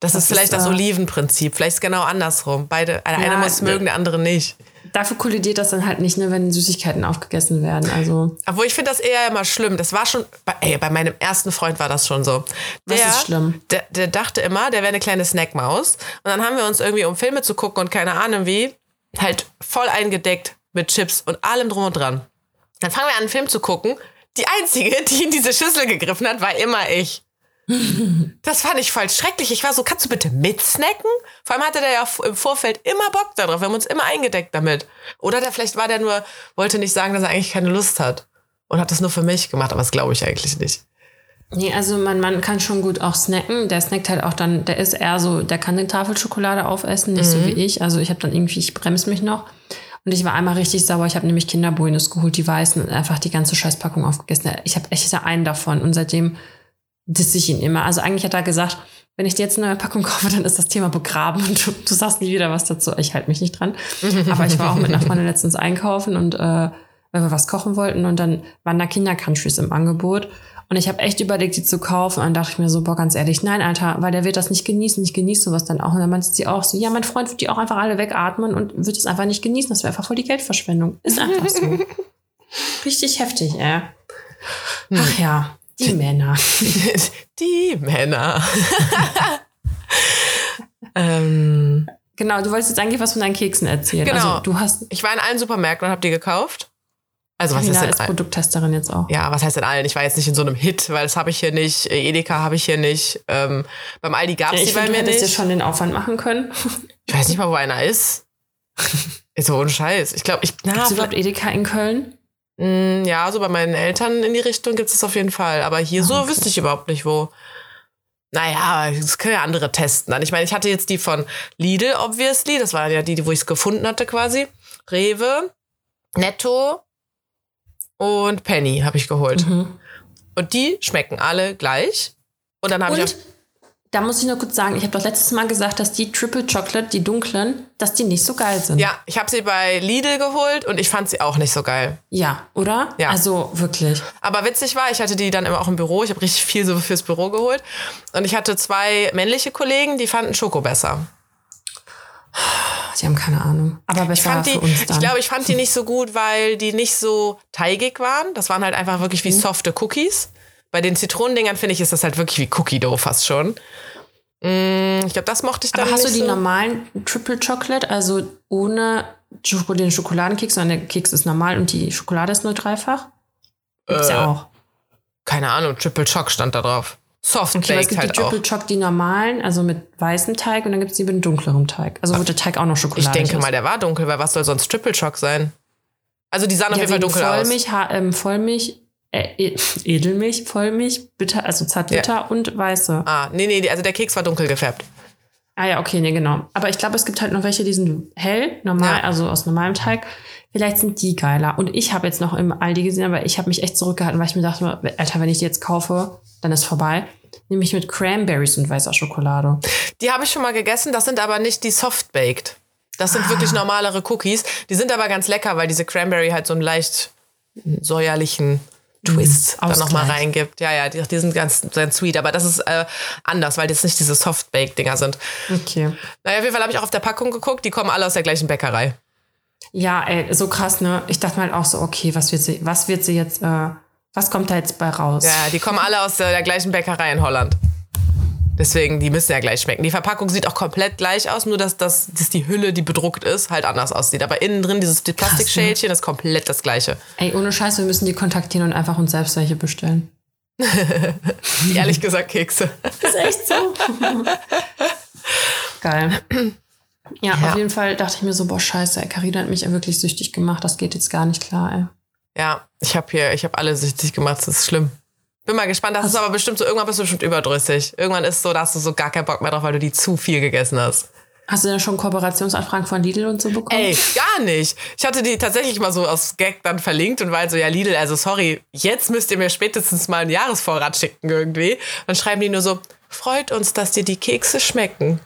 Das, das ist vielleicht ist, das Olivenprinzip. Vielleicht ist es genau andersrum. Beide, eine ja, muss mögen, der andere nicht dafür kollidiert das dann halt nicht, ne, wenn Süßigkeiten aufgegessen werden. Also. Obwohl ich finde das eher immer schlimm. Das war schon, ey, bei meinem ersten Freund war das schon so. Der, Was ist schlimm? Der, der dachte immer, der wäre eine kleine Snackmaus. Und dann haben wir uns irgendwie, um Filme zu gucken und keine Ahnung wie, halt voll eingedeckt mit Chips und allem drum und dran. Dann fangen wir an, einen Film zu gucken. Die einzige, die in diese Schüssel gegriffen hat, war immer ich. Das fand ich voll schrecklich. Ich war so, kannst du bitte mitsnacken? Vor allem hatte der ja im Vorfeld immer Bock darauf. Wir haben uns immer eingedeckt damit. Oder der, vielleicht war der nur, wollte nicht sagen, dass er eigentlich keine Lust hat. Und hat das nur für mich gemacht, aber das glaube ich eigentlich nicht. Nee, also mein Mann kann schon gut auch snacken. Der snackt halt auch dann, der ist eher so, der kann eine Tafelschokolade aufessen, nicht mhm. so wie ich. Also ich habe dann irgendwie, ich bremse mich noch. Und ich war einmal richtig sauer. Ich habe nämlich Kinderbuenos geholt, die weißen, und einfach die ganze Scheißpackung aufgegessen. Ich habe echt einen davon. Und seitdem disse ich ihn immer. Also eigentlich hat er gesagt, wenn ich dir jetzt eine neue Packung kaufe, dann ist das Thema begraben und du, du sagst nie wieder was dazu. Ich halte mich nicht dran. Aber ich war auch mit einer Freundin letztens einkaufen und äh, weil wir was kochen wollten und dann waren da Kinder-Countries im Angebot. Und ich habe echt überlegt, die zu kaufen. Und dann dachte ich mir so, boah, ganz ehrlich, nein, Alter, weil der wird das nicht genießen. Ich genieße sowas dann auch. Und dann meinte sie auch so, ja, mein Freund wird die auch einfach alle wegatmen und wird es einfach nicht genießen. Das wäre einfach voll die Geldverschwendung. Ist einfach so. Richtig heftig, ey. Ach ja. Die Männer. Die Männer. ähm, genau, du wolltest jetzt eigentlich was von deinen Keksen erzählen. Genau. Also, du hast ich war in allen Supermärkten und habe die gekauft. Also was ist denn als Produkttesterin jetzt auch. Ja, was heißt denn allen? Ich war jetzt nicht in so einem Hit, weil das habe ich hier nicht. Edeka habe ich hier nicht. Ähm, beim Aldi gab es ja, die bei mir nicht. Du ja schon den Aufwand machen können. Ich weiß nicht mal, wo einer ist. ist so ein Scheiß. Ich glaube, ich. Gibt es überhaupt Edeka in Köln? Mm, ja, so bei meinen Eltern in die Richtung gibt es das auf jeden Fall. Aber hier oh, so okay. wüsste ich überhaupt nicht, wo. Naja, das können ja andere testen. Ich meine, ich hatte jetzt die von Lidl, obviously. Das war ja die, wo ich es gefunden hatte quasi. Rewe, Netto und Penny habe ich geholt. Mhm. Und die schmecken alle gleich. Und dann habe ich da muss ich nur kurz sagen, ich habe doch letztes Mal gesagt, dass die Triple Chocolate, die dunklen, dass die nicht so geil sind. Ja, ich habe sie bei Lidl geholt und ich fand sie auch nicht so geil. Ja, oder? Ja. Also wirklich. Aber witzig war, ich hatte die dann immer auch im Büro. Ich habe richtig viel so fürs Büro geholt. Und ich hatte zwei männliche Kollegen, die fanden Schoko besser. Sie haben keine Ahnung. Aber besser ich die, für uns dann. Ich glaube, ich fand die nicht so gut, weil die nicht so teigig waren. Das waren halt einfach wirklich wie mhm. softe Cookies. Bei den Zitronendingern finde ich, ist das halt wirklich wie Cookie Dough fast schon. Mm, ich glaube, das mochte ich dann Aber hast du die so. normalen Triple Chocolate, also ohne den Schokoladenkeks, sondern der Keks ist normal und die Schokolade ist nur dreifach? Gibt's äh, ja auch. Keine Ahnung, Triple Choc stand da drauf. Soft okay, es gibt halt die Triple Choc, die normalen, also mit weißem Teig und dann gibt es die mit dunkleren Teig. Also wird der Teig auch noch Schokolade. Ich denke mal, der war dunkel, weil was soll sonst Triple Choc sein? Also die sahen ja, auf jeden Fall dunkel Vollmilch, aus. Ähm, Vollmilch äh, Edelmilch, Vollmilch, bitter, also zartbitter ja. und weiße. Ah, nee, nee, also der Keks war dunkel gefärbt. Ah ja, okay, nee, genau. Aber ich glaube, es gibt halt noch welche, die sind hell, normal, ja. also aus normalem Teig. Vielleicht sind die geiler. Und ich habe jetzt noch im Aldi gesehen, aber ich habe mich echt zurückgehalten, weil ich mir dachte, Alter, wenn ich die jetzt kaufe, dann ist vorbei. Nämlich mit Cranberries und weißer Schokolade. Die habe ich schon mal gegessen, das sind aber nicht die Soft-Baked. Das sind ah. wirklich normalere Cookies. Die sind aber ganz lecker, weil diese Cranberry halt so einen leicht säuerlichen Twists mhm, dann nochmal reingibt. Ja, ja, die, die, sind ganz, ganz sweet, aber das ist äh, anders, weil das nicht diese Soft-Bake-Dinger sind. Okay. Naja, auf jeden Fall habe ich auch auf der Packung geguckt, die kommen alle aus der gleichen Bäckerei. Ja, ey, so krass, ne? Ich dachte mal auch so, okay, was wird sie, was wird sie jetzt, äh, was kommt da jetzt bei raus? Ja, die kommen alle aus der, der gleichen Bäckerei in Holland. Deswegen, die müssen ja gleich schmecken. Die Verpackung sieht auch komplett gleich aus, nur dass, dass, dass die Hülle, die bedruckt ist, halt anders aussieht. Aber innen drin, dieses die Plastikschälchen, ist komplett das gleiche. Ey, ohne Scheiß, wir müssen die kontaktieren und einfach uns selbst welche bestellen. Ehrlich gesagt, Kekse. ist echt so. Geil. Ja, ja, auf jeden Fall dachte ich mir so, boah, scheiße, ey, Carina hat mich ja wirklich süchtig gemacht. Das geht jetzt gar nicht klar, ey. Ja, ich habe hier, ich habe alle süchtig gemacht. Das ist schlimm. Bin mal gespannt. Das also, ist aber bestimmt so, irgendwann bist du bestimmt überdrüssig. Irgendwann ist es so, da hast du so gar keinen Bock mehr drauf, weil du die zu viel gegessen hast. Hast du denn schon Kooperationsanfragen von Lidl und so bekommen? Ey, gar nicht. Ich hatte die tatsächlich mal so aus Gag dann verlinkt und war halt so, ja, Lidl, also sorry, jetzt müsst ihr mir spätestens mal einen Jahresvorrat schicken irgendwie. Dann schreiben die nur so, freut uns, dass dir die Kekse schmecken.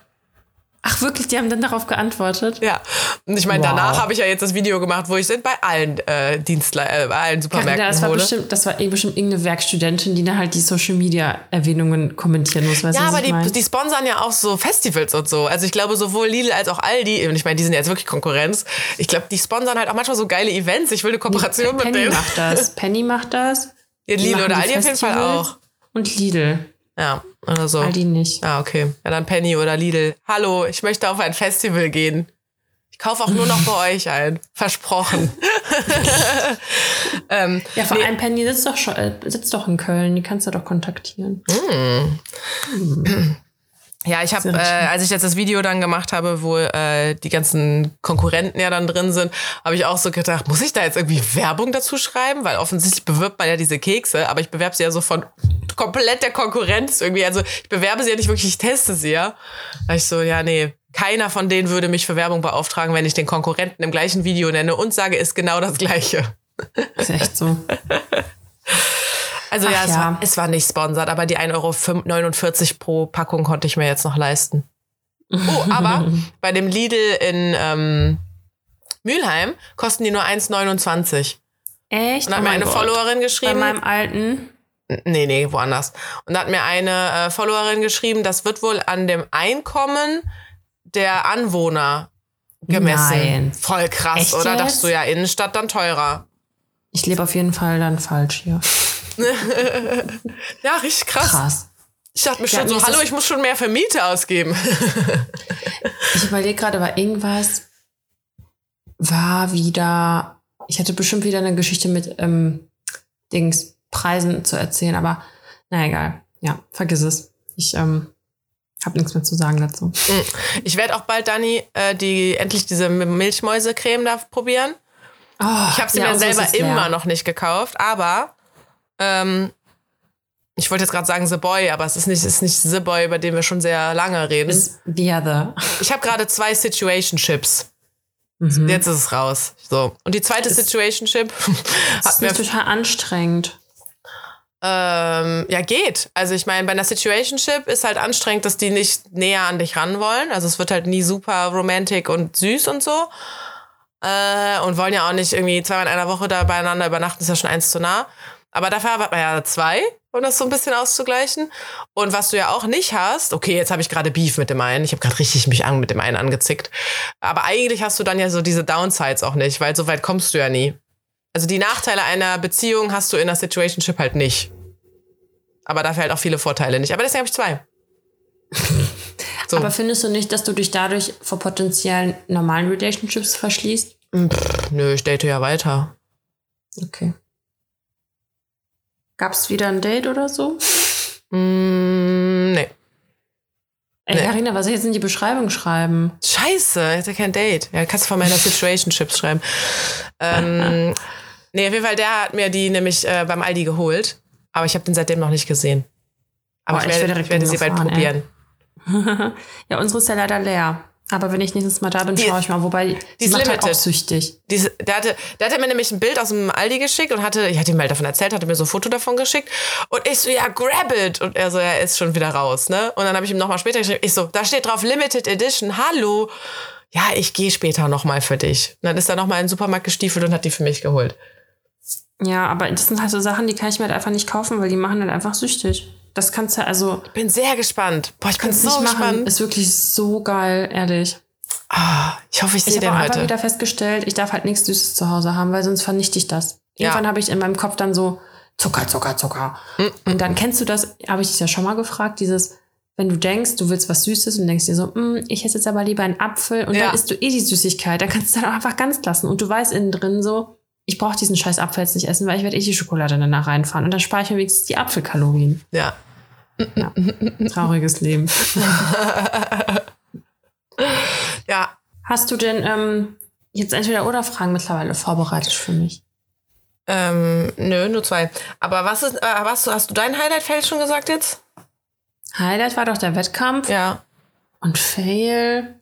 Ach wirklich, die haben dann darauf geantwortet? Ja. Und ich meine, wow. danach habe ich ja jetzt das Video gemacht, wo ich es bei allen äh, Dienstle äh, bei allen Supermärkten Carina, das war Bestimmt, das war eh bestimmt irgendeine Werkstudentin, die dann halt die Social Media Erwähnungen kommentieren muss. Weißt ja, aber die, die sponsern ja auch so Festivals und so. Also ich glaube, sowohl Lidl als auch Aldi, und ich meine, die sind jetzt wirklich Konkurrenz. Ich glaube, die sponsern halt auch manchmal so geile Events. Ich will eine Kooperation nee, mit denen. Penny macht das. Penny macht das. Ja, Lidl oder Aldi auf jeden Fall auch. Und Lidl. Ja, oder so. Aldi nicht. Ah, okay. Ja, dann Penny oder Lidl. Hallo, ich möchte auf ein Festival gehen. Ich kaufe auch nur noch bei euch ein. Versprochen. ähm, ja, vor nee. allem Penny sitzt doch, schon, äh, sitzt doch in Köln. Die kannst du doch kontaktieren. Mm. Ja, ich habe, äh, als ich jetzt das Video dann gemacht habe, wo äh, die ganzen Konkurrenten ja dann drin sind, habe ich auch so gedacht, muss ich da jetzt irgendwie Werbung dazu schreiben? Weil offensichtlich bewirbt man ja diese Kekse, aber ich bewerbe sie ja so von komplett der Konkurrenz irgendwie. Also ich bewerbe sie ja nicht wirklich, ich teste sie ja. Da ich so, ja, nee, keiner von denen würde mich für Werbung beauftragen, wenn ich den Konkurrenten im gleichen Video nenne und sage, ist genau das gleiche. Ist echt so. Also Ach ja, es, ja. War, es war nicht sponsert, aber die 1,49 Euro pro Packung konnte ich mir jetzt noch leisten. Oh, aber bei dem Lidl in ähm, Mülheim kosten die nur 1,29. Echt? Und dann hat oh mir eine Gott. Followerin geschrieben. Bei meinem alten? Nee, nee, woanders. Und da hat mir eine äh, Followerin geschrieben, das wird wohl an dem Einkommen der Anwohner gemessen. Nein. Voll krass, Echt oder? Jetzt? Dachtest du ja Innenstadt dann teurer. Ich lebe auf jeden Fall dann falsch hier. ja, richtig krass. Krass. Ich dachte mir ja, schon so, hallo, ich muss schon mehr für Miete ausgeben. ich überlege gerade, aber irgendwas war wieder, ich hatte bestimmt wieder eine Geschichte mit ähm, Dings, Preisen zu erzählen, aber na egal. Ja, vergiss es. Ich ähm, habe nichts mehr zu sagen dazu. Mm. Ich werde auch bald, Dani, äh, die endlich diese Milchmäusecreme da probieren. Oh, ich habe sie ja, mir selber immer noch nicht gekauft, aber ähm, ich wollte jetzt gerade sagen The Boy, aber es ist nicht, ist nicht The Boy, über den wir schon sehr lange reden. Ist The Other. Ich habe gerade zwei Situationships. Mhm. Jetzt ist es raus. So. Und die zweite Situationship hat mir total anstrengend. Ähm, ja, geht. Also ich meine, bei einer Situationship ist halt anstrengend, dass die nicht näher an dich ran wollen. Also es wird halt nie super romantic und süß und so. Äh, und wollen ja auch nicht irgendwie zweimal in einer Woche da beieinander übernachten, ist ja schon eins zu nah. Aber dafür hat man ja zwei, um das so ein bisschen auszugleichen. Und was du ja auch nicht hast, okay, jetzt habe ich gerade Beef mit dem einen. Ich habe gerade richtig mich an, mit dem einen angezickt. Aber eigentlich hast du dann ja so diese Downsides auch nicht, weil so weit kommst du ja nie. Also die Nachteile einer Beziehung hast du in der Situationship halt nicht. Aber dafür halt auch viele Vorteile nicht. Aber deswegen habe ich zwei. so. Aber findest du nicht, dass du dich dadurch vor potenziellen normalen Relationships verschließt? Pff, nö, ich date ja weiter. Okay. Gab es wieder ein Date oder so? Mm, nee. Ey, nee. Carina, was soll ich jetzt in die Beschreibung schreiben? Scheiße, jetzt ja kein Date. Ja, kannst du von meiner Situationships schreiben. Ähm, nee, auf jeden Fall, der hat mir die nämlich äh, beim Aldi geholt. Aber ich habe den seitdem noch nicht gesehen. Aber oh, ich, werde, ich werde sie bald probieren. ja, unsere ist ja leider leer. Aber wenn ich nächstes Mal da bin, schaue ich mal. Wobei, die ist macht halt auch süchtig. Die ist, der, hatte, der hatte mir nämlich ein Bild aus dem Aldi geschickt und hatte, ich hatte ihm mal davon erzählt, hatte mir so ein Foto davon geschickt. Und ich so, ja, grab it. Und er so, ja, ist schon wieder raus, ne? Und dann habe ich ihm nochmal später geschrieben, ich so, da steht drauf Limited Edition, hallo. Ja, ich gehe später nochmal für dich. Und dann ist er nochmal in den Supermarkt gestiefelt und hat die für mich geholt. Ja, aber das sind halt so Sachen, die kann ich mir halt einfach nicht kaufen, weil die machen halt einfach süchtig. Das kannst du also. Ich bin sehr gespannt. Boah, ich bin so nicht gespannt. Machen. Ist wirklich so geil, ehrlich. Ah, ich hoffe, ich sehe den heute. Ich habe einfach wieder festgestellt, ich darf halt nichts Süßes zu Hause haben, weil sonst vernichte ich das. Ja. Irgendwann habe ich in meinem Kopf dann so Zucker, Zucker, Zucker. Mhm. Und dann kennst du das, habe ich dich ja schon mal gefragt, dieses, wenn du denkst, du willst was Süßes und denkst dir so, mm, ich esse jetzt aber lieber einen Apfel und ja. dann isst du eh die Süßigkeit, dann kannst du dann auch einfach ganz lassen. Und du weißt innen drin so, ich brauche diesen scheiß Apfel jetzt nicht essen, weil ich werde eh die Schokolade danach reinfahren. Und dann spare ich mir wenigstens die Apfelkalorien. Ja. ja. Trauriges Leben. ja, Hast du denn ähm, jetzt entweder oder Fragen mittlerweile vorbereitet für mich? Ähm, nö, nur zwei. Aber was ist, äh, was, hast du dein Highlight-Feld schon gesagt jetzt? Highlight war doch der Wettkampf. Ja. Und Fail.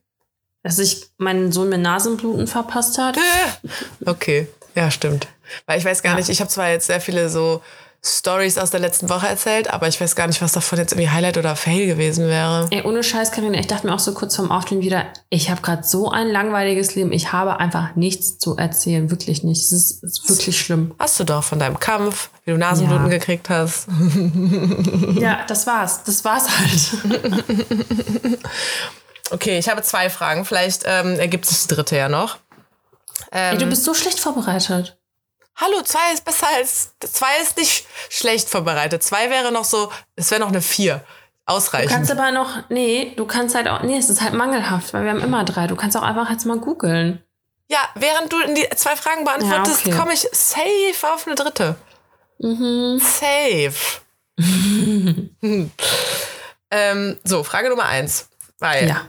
dass ich meinen Sohn mit Nasenbluten verpasst hat. Okay, ja, stimmt. Weil ich weiß gar ja. nicht, ich habe zwar jetzt sehr viele so Stories aus der letzten Woche erzählt, aber ich weiß gar nicht, was davon jetzt irgendwie Highlight oder Fail gewesen wäre. Ey, ohne Scheiß, Karina, ich dachte mir auch so kurz vorm Aufstehen wieder, ich habe gerade so ein langweiliges Leben, ich habe einfach nichts zu erzählen, wirklich nicht. Es ist, ist, wirklich schlimm. Hast du doch von deinem Kampf, wie du Nasenbluten ja. gekriegt hast. ja, das war's. Das war's halt. okay, ich habe zwei Fragen. Vielleicht ähm, ergibt sich die dritte ja noch. Ähm, Ey, du bist so schlecht vorbereitet. Hallo, zwei ist besser als, zwei ist nicht schlecht vorbereitet. Zwei wäre noch so, es wäre noch eine vier. Ausreichend. Du kannst aber noch, nee, du kannst halt auch, nee, es ist halt mangelhaft, weil wir haben immer drei. Du kannst auch einfach jetzt mal googeln. Ja, während du die zwei Fragen beantwortest, ja, okay. komme ich safe auf eine dritte. Mhm. Safe. ähm, so, Frage Nummer eins. Weil ja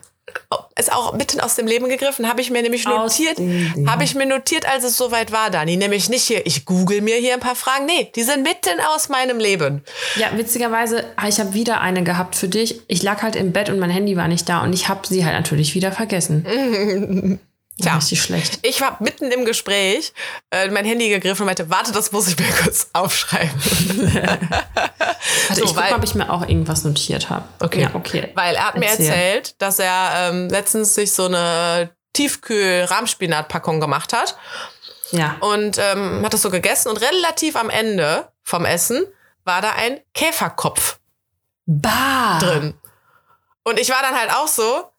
ist auch mitten aus dem Leben gegriffen, habe ich mir nämlich notiert, habe ich mir notiert, als es soweit war, Dani. Nämlich nicht hier, ich google mir hier ein paar Fragen. Nee, die sind mitten aus meinem Leben. Ja, witzigerweise, ich habe wieder eine gehabt für dich. Ich lag halt im Bett und mein Handy war nicht da und ich habe sie halt natürlich wieder vergessen. Tja, richtig schlecht. Ich war mitten im Gespräch, äh, mein Handy gegriffen und meinte, warte, das muss ich mir kurz aufschreiben. Warte, so, ich guck mal, ob ich mir auch irgendwas notiert habe. Okay. Ja, okay. Weil er hat Erzähl. mir erzählt, dass er ähm, letztens sich so eine Tiefkühl-Rahmspinat-Packung gemacht hat. Ja. Und ähm, hat das so gegessen und relativ am Ende vom Essen war da ein Käferkopf bah. drin. Und ich war dann halt auch so,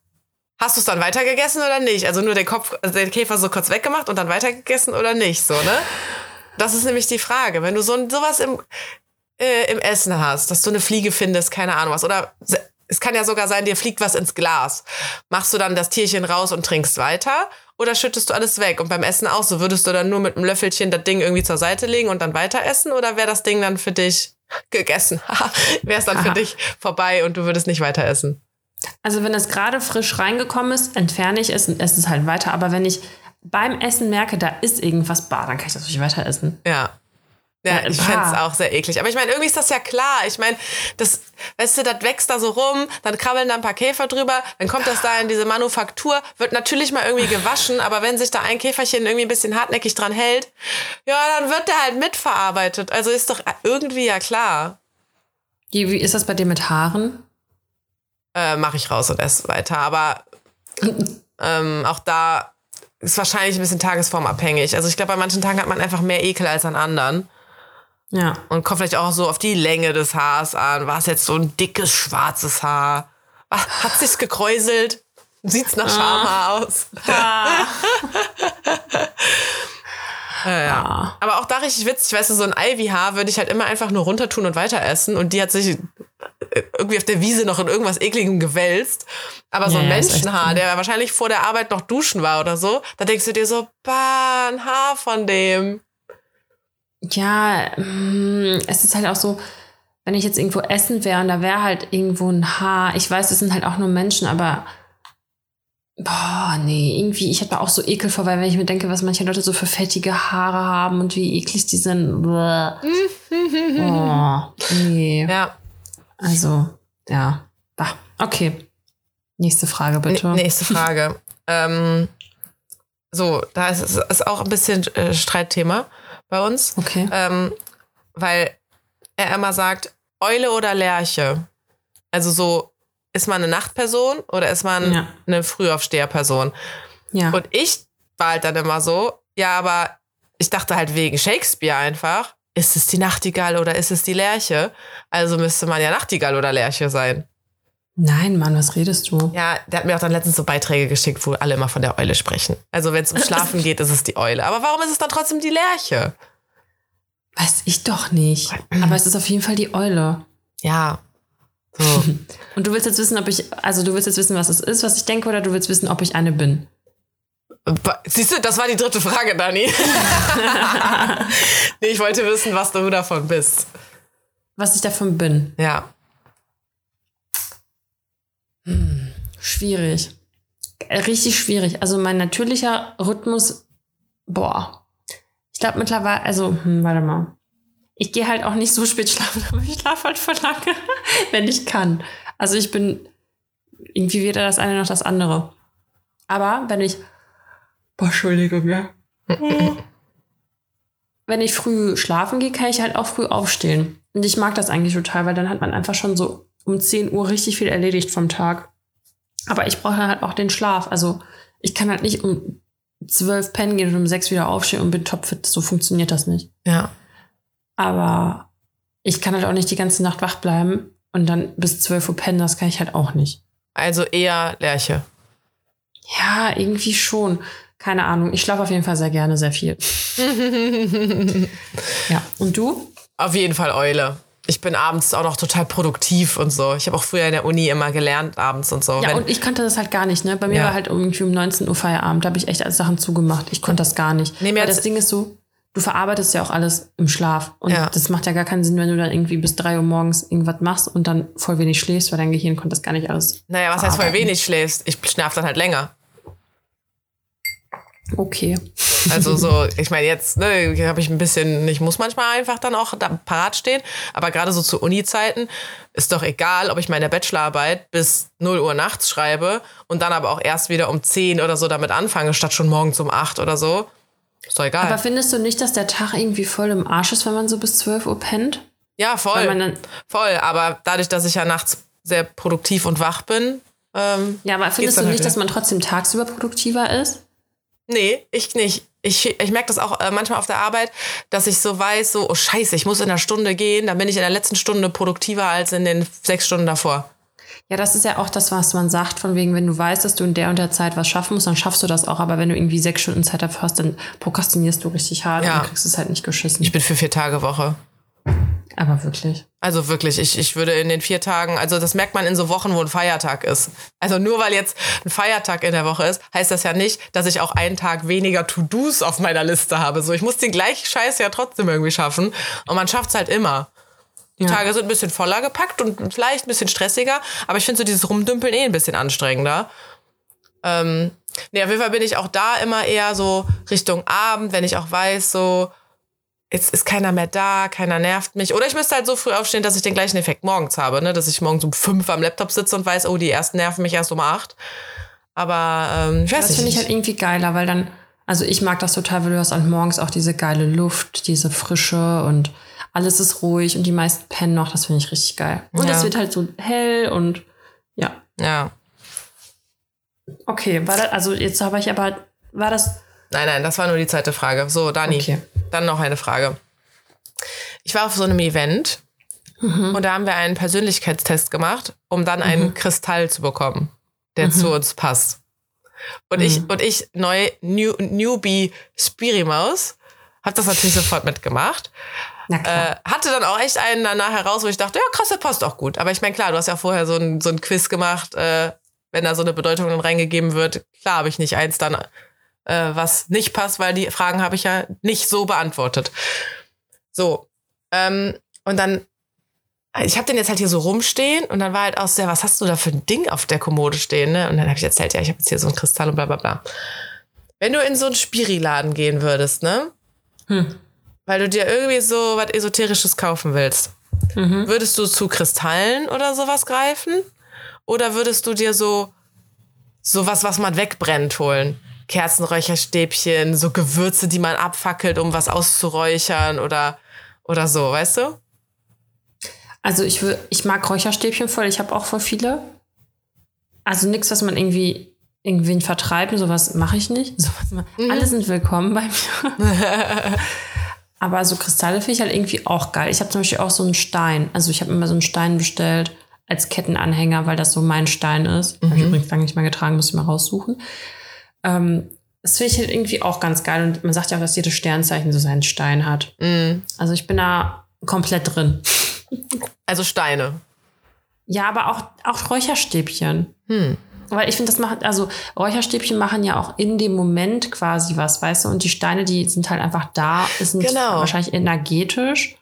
Hast du es dann weitergegessen oder nicht? Also nur den Kopf, also den Käfer so kurz weggemacht und dann weitergegessen oder nicht, so, ne? Das ist nämlich die Frage. Wenn du so sowas im, äh, im Essen hast, dass du eine Fliege findest, keine Ahnung was, oder es kann ja sogar sein, dir fliegt was ins Glas. Machst du dann das Tierchen raus und trinkst weiter? Oder schüttest du alles weg? Und beim Essen auch so, würdest du dann nur mit einem Löffelchen das Ding irgendwie zur Seite legen und dann weiter essen? Oder wäre das Ding dann für dich gegessen? wäre es dann für dich vorbei und du würdest nicht weiter essen? Also wenn es gerade frisch reingekommen ist, entferne ich es und esse es halt weiter. Aber wenn ich beim Essen merke, da ist irgendwas bar, dann kann ich das nicht weiter essen. Ja. Ja, ich fände es auch sehr eklig. Aber ich meine, irgendwie ist das ja klar. Ich meine, das, weißt du, das wächst da so rum, dann krabbeln da ein paar Käfer drüber, dann kommt das da in diese Manufaktur, wird natürlich mal irgendwie gewaschen, aber wenn sich da ein Käferchen irgendwie ein bisschen hartnäckig dran hält, ja, dann wird der halt mitverarbeitet. Also ist doch irgendwie ja klar. Wie, wie ist das bei dir mit Haaren? Äh, mache ich raus und esse weiter. Aber ähm, auch da ist wahrscheinlich ein bisschen tagesformabhängig. Also ich glaube, bei manchen Tagen hat man einfach mehr Ekel als an anderen. Ja. Und kommt vielleicht auch so auf die Länge des Haars an. War es jetzt so ein dickes, schwarzes Haar? Hat sich's gekräuselt? Sieht's nach Schamhaar ah. aus? Ah. Ja, ja. Ah. Aber auch da richtig witzig, weißt du, so ein Ivy-Haar würde ich halt immer einfach nur runter tun und weiter essen. Und die hat sich irgendwie auf der Wiese noch in irgendwas ekligem gewälzt. Aber so ein ja, Menschenhaar, der wahrscheinlich vor der Arbeit noch duschen war oder so, da denkst du dir so, bah, ein Haar von dem. Ja, mm, es ist halt auch so, wenn ich jetzt irgendwo essen wäre und da wäre halt irgendwo ein Haar. Ich weiß, es sind halt auch nur Menschen, aber Boah, nee, irgendwie, ich hätte auch so Ekel vor, weil wenn ich mir denke, was manche Leute so für fettige Haare haben und wie eklig die sind. oh, nee. Ja. Also, ja. Bah, okay. Nächste Frage, bitte. nächste Frage. ähm, so, da ist, ist auch ein bisschen äh, Streitthema bei uns. Okay. Ähm, weil er immer sagt, Eule oder Lerche. Also so ist man eine Nachtperson oder ist man ja. eine Frühaufsteherperson? Ja. Und ich war halt dann immer so, ja, aber ich dachte halt wegen Shakespeare einfach, ist es die Nachtigall oder ist es die Lerche? Also müsste man ja Nachtigall oder Lerche sein. Nein, Mann, was redest du? Ja, der hat mir auch dann letztens so Beiträge geschickt, wo alle immer von der Eule sprechen. Also wenn es um Schlafen geht, ist es die Eule. Aber warum ist es dann trotzdem die Lerche? Weiß ich doch nicht. Aber es ist auf jeden Fall die Eule. Ja, so. Und du willst jetzt wissen, ob ich, also du willst jetzt wissen, was es ist, was ich denke, oder du willst wissen, ob ich eine bin? Siehst du, das war die dritte Frage, Dani. nee, ich wollte wissen, was du davon bist. Was ich davon bin? Ja. Hm, schwierig. Richtig schwierig. Also mein natürlicher Rhythmus, boah. Ich glaube mittlerweile, also, hm, warte mal ich gehe halt auch nicht so spät schlafen, aber ich schlafe halt voll lange, wenn ich kann. Also ich bin irgendwie weder das eine noch das andere. Aber wenn ich. Boah, Entschuldigung, ja. wenn ich früh schlafen gehe, kann ich halt auch früh aufstehen. Und ich mag das eigentlich total, weil dann hat man einfach schon so um 10 Uhr richtig viel erledigt vom Tag. Aber ich brauche halt auch den Schlaf. Also ich kann halt nicht um 12 pennen gehen und um 6 wieder aufstehen und bin topfit. So funktioniert das nicht. Ja. Aber ich kann halt auch nicht die ganze Nacht wach bleiben und dann bis 12 Uhr pennen. Das kann ich halt auch nicht. Also eher Lerche. Ja, irgendwie schon. Keine Ahnung. Ich schlafe auf jeden Fall sehr gerne sehr viel. ja. Und du? Auf jeden Fall Eule. Ich bin abends auch noch total produktiv und so. Ich habe auch früher in der Uni immer gelernt abends und so. Ja, Wenn- und ich kannte das halt gar nicht, ne? Bei mir Ja. war halt irgendwie um 19 Uhr Feierabend. Da habe ich echt alles Sachen zugemacht. Ich konnte das gar nicht. Nee, mir Weil das Ding ist so, du verarbeitest ja auch alles im Schlaf. Und Ja. das macht ja gar keinen Sinn, wenn du dann irgendwie bis 3 Uhr morgens irgendwas machst und dann voll wenig schläfst, weil dein Gehirn konnte das gar nicht alles. naja, was heißt voll wenig schläfst? Ich schlaf dann halt länger. Okay. Also so, ich meine, jetzt ne, habe ich ein bisschen, ich muss manchmal einfach dann auch da parat stehen, aber gerade so zu Uni-Zeiten ist doch egal, ob ich meine Bachelorarbeit bis 0 Uhr nachts schreibe und dann aber auch erst wieder um 10 oder so damit anfange, statt schon morgens um 8 oder so. Ist doch egal. Aber findest du nicht, dass der Tag irgendwie voll im Arsch ist, wenn man so bis 12 Uhr pennt? ja, voll. Voll, aber dadurch, dass ich ja nachts sehr produktiv und wach bin, ähm, ja, aber findest du nicht, halt dass man trotzdem tagsüber produktiver ist? Nee, ich nicht. Ich, ich merke das auch äh, manchmal auf der Arbeit, dass ich so weiß, so, oh scheiße, ich muss in einer Stunde gehen, dann bin ich in der letzten Stunde produktiver als in den sechs Stunden davor. Ja, das ist ja auch das, was man sagt, von wegen, wenn du weißt, dass du in der und der Zeit was schaffen musst, dann schaffst du das auch. Aber wenn du irgendwie sechs Stunden Zeit dafür hast, dann prokrastinierst du richtig hart Ja. und kriegst es halt nicht geschissen. Ich bin für vier Tage Woche. Aber wirklich. Also wirklich, ich, ich würde in den vier Tagen, also das merkt man in so Wochen, wo ein Feiertag ist. Also nur weil jetzt ein Feiertag in der Woche ist, heißt das ja nicht, dass ich auch einen Tag weniger To-Dos auf meiner Liste habe. So, ich muss den gleichen Scheiß ja trotzdem irgendwie schaffen. Und man schafft es halt immer. Die Ja. Tage sind ein bisschen voller gepackt und vielleicht ein bisschen stressiger, aber ich finde so dieses Rumdümpeln eh ein bisschen anstrengender. Ähm, nee, auf jeden Fall bin ich auch da immer eher so Richtung Abend, wenn ich auch weiß, so, jetzt ist keiner mehr da, keiner nervt mich. Oder ich müsste halt so früh aufstehen, dass ich den gleichen Effekt morgens habe, ne? dass ich morgens um fünf am Laptop sitze und weiß, oh, die ersten nerven mich erst um acht. Aber ähm, ich weiß Das finde ich halt irgendwie geiler, weil dann, also ich mag das total, weil du hast halt morgens auch diese geile Luft, diese Frische und alles ist ruhig und die meisten pennen noch. Das finde ich richtig geil. Und Ja. es wird halt so hell und ja. ja. Okay, war das, also jetzt habe ich aber, war das, Nein, nein, das war nur die zweite Frage. So, Dani, Okay. Dann noch eine Frage. Ich war auf so einem Event Mhm. und da haben wir einen Persönlichkeitstest gemacht, um dann einen Kristall zu bekommen, der Mhm. zu uns passt. Und ich, und ich, neu, New, Newbie Spirimaus, habe das natürlich sofort mitgemacht. Äh, hatte dann auch echt einen danach heraus, wo ich dachte, ja krass, der passt auch gut. Aber ich meine, klar, du hast ja vorher so ein, so ein Quiz gemacht, äh, wenn da so eine Bedeutung dann reingegeben wird. Klar habe ich nicht eins dann, äh, was nicht passt, weil die Fragen habe ich ja nicht so beantwortet. So. Ähm, und dann, ich habe den jetzt halt hier so rumstehen und dann war halt auch sehr, was hast du da für ein Ding auf der Kommode stehen? Ne? Und dann habe ich erzählt, ja, ich habe jetzt hier so ein Kristall und bla bla bla. Wenn du in so einen Spiriladen gehen würdest, ne? Hm. Weil du dir irgendwie so was Esoterisches kaufen willst, Mhm. würdest du zu Kristallen oder sowas greifen? Oder würdest du dir so sowas, was man wegbrennt, holen? Kerzenräucherstäbchen, so Gewürze, die man abfackelt, um was auszuräuchern oder, oder so, weißt du? Also ich, ich mag Räucherstäbchen voll, ich habe auch voll viele. Also nichts, was man irgendwie irgendwen vertreibt, sowas mache ich nicht. Sowas Mhm. Alle sind willkommen bei mir. Aber so Kristalle finde ich halt irgendwie auch geil. Ich habe zum Beispiel auch so einen Stein. Also ich habe immer so einen Stein bestellt als Kettenanhänger, weil das so mein Stein ist. Habe ich Mhm. übrigens lange nicht mehr getragen, muss ich mal raussuchen. Ähm, das finde ich halt irgendwie auch ganz geil. Und man sagt ja auch, dass jedes Sternzeichen so seinen Stein hat. Mm, Also ich bin da komplett drin. Also Steine. Ja, aber auch, auch Räucherstäbchen. Hm. Weil ich finde, das macht, also Räucherstäbchen machen ja auch in dem Moment quasi was, weißt du? Und die Steine, die sind halt einfach da, sind Genau. wahrscheinlich energetisch.